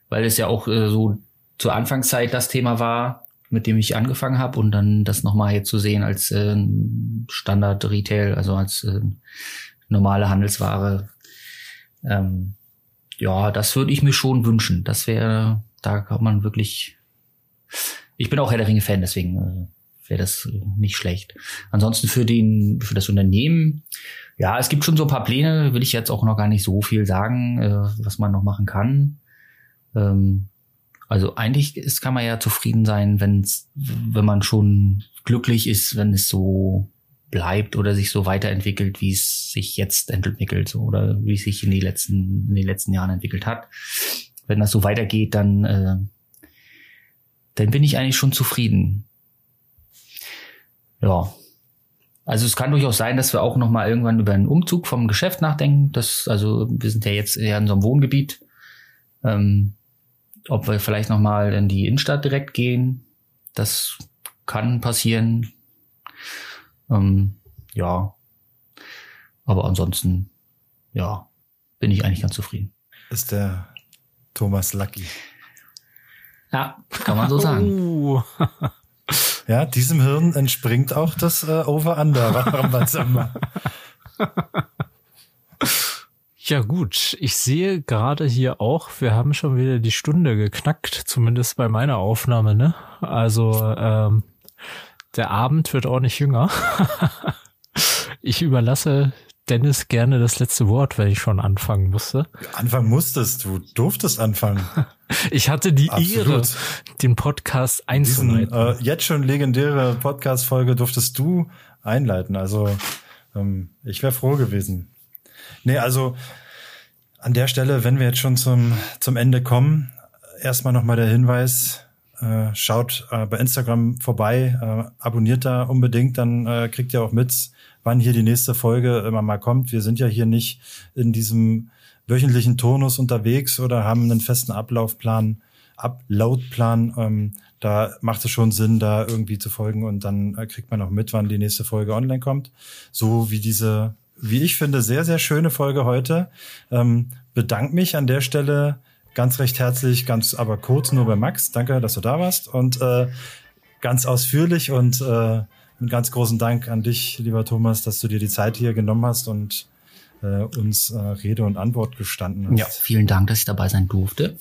Speaker 3: weil es ja auch äh, so zur Anfangszeit das Thema war, mit dem ich angefangen habe und dann das nochmal hier zu sehen als äh, Standard Retail, also als äh, normale Handelsware. Ähm, ja, das würde ich mir schon wünschen. Das wäre, da kann man wirklich. Ich bin auch Herr der Ringe Fan, deswegen äh, wäre das nicht schlecht. Ansonsten für den, für das Unternehmen, ja, es gibt schon so ein paar Pläne, will ich jetzt auch noch gar nicht so viel sagen, äh, was man noch machen kann. Ähm, also eigentlich ist, kann man ja zufrieden sein, wenn's, wenn man schon glücklich ist, wenn es so bleibt oder sich so weiterentwickelt, wie es sich jetzt entwickelt so, oder wie es sich in, die letzten, in den letzten Jahren entwickelt hat. Wenn das so weitergeht, dann, äh, dann bin ich eigentlich schon zufrieden. Ja. Also es kann durchaus sein, dass wir auch noch mal irgendwann über einen Umzug vom Geschäft nachdenken. Das, also wir sind ja jetzt eher in so einem Wohngebiet. Ähm, ob wir vielleicht noch mal in die Innenstadt direkt gehen. Das kann passieren. Ähm, ja. Aber ansonsten, ja, bin ich eigentlich ganz zufrieden.
Speaker 2: Ist der Thomas Lucky.
Speaker 3: Ja, kann man so sagen.
Speaker 2: Uh. ja, diesem Hirn entspringt auch das äh, Over-Under.
Speaker 1: Ja gut, ich sehe gerade hier auch, wir haben schon wieder die Stunde geknackt, zumindest bei meiner Aufnahme, ne? Also ähm, der Abend wird auch nicht jünger. ich überlasse Dennis gerne das letzte Wort, wenn ich schon anfangen musste.
Speaker 2: Anfangen musstest du, durftest anfangen.
Speaker 1: Ich hatte die Absolut. Ehre, den Podcast einzuleiten.
Speaker 2: Diesen, äh, jetzt schon legendäre Podcast-Folge durftest du einleiten. Also ähm, ich wäre froh gewesen. Nee, also an der Stelle, wenn wir jetzt schon zum, zum Ende kommen, erstmal nochmal der Hinweis, äh, schaut äh, bei Instagram vorbei, äh, abonniert da unbedingt, dann äh, kriegt ihr auch mit, wann hier die nächste Folge immer mal kommt. Wir sind ja hier nicht in diesem wöchentlichen Turnus unterwegs oder haben einen festen Ablaufplan, Uploadplan. Ähm, da macht es schon Sinn, da irgendwie zu folgen und dann äh, kriegt man auch mit, wann die nächste Folge online kommt. So wie diese, wie ich finde, sehr, sehr schöne Folge heute. Ähm, bedank mich an der Stelle ganz recht herzlich, ganz aber kurz nur bei Max. Danke, dass du da warst und äh, ganz ausführlich und äh, einen ganz großen Dank an dich, lieber Thomas, dass du dir die Zeit hier genommen hast und äh, uns äh, Rede und Antwort gestanden hast.
Speaker 3: Ja, vielen Dank, dass ich dabei sein durfte.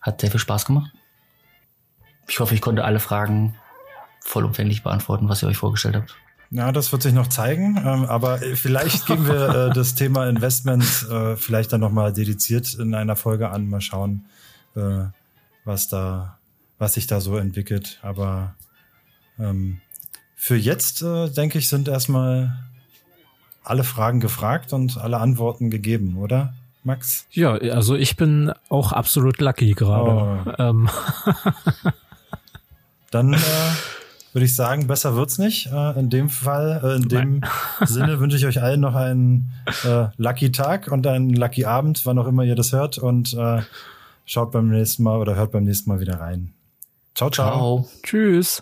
Speaker 3: Hat sehr viel Spaß gemacht. Ich hoffe, ich konnte alle Fragen vollumfänglich beantworten, was ihr euch vorgestellt habt.
Speaker 2: Ja, das wird sich noch zeigen, ähm, aber vielleicht gehen wir äh, das Thema Investment äh, vielleicht dann nochmal dediziert in einer Folge an. Mal schauen, äh, was da, was sich da so entwickelt. Aber ähm, für jetzt, äh, denke ich, sind erstmal alle Fragen gefragt und alle Antworten gegeben, oder? Max?
Speaker 1: Ja, also ich bin auch absolut lucky gerade. Oh. Ähm.
Speaker 2: Dann äh, würde ich sagen, besser wird's nicht. Äh, in dem Fall, äh, in dem Sinne wünsche ich euch allen noch einen äh, lucky Tag und einen lucky Abend, wann auch immer ihr das hört und äh, schaut beim nächsten Mal oder hört beim nächsten Mal wieder rein. Ciao, ciao. ciao.
Speaker 1: Tschüss.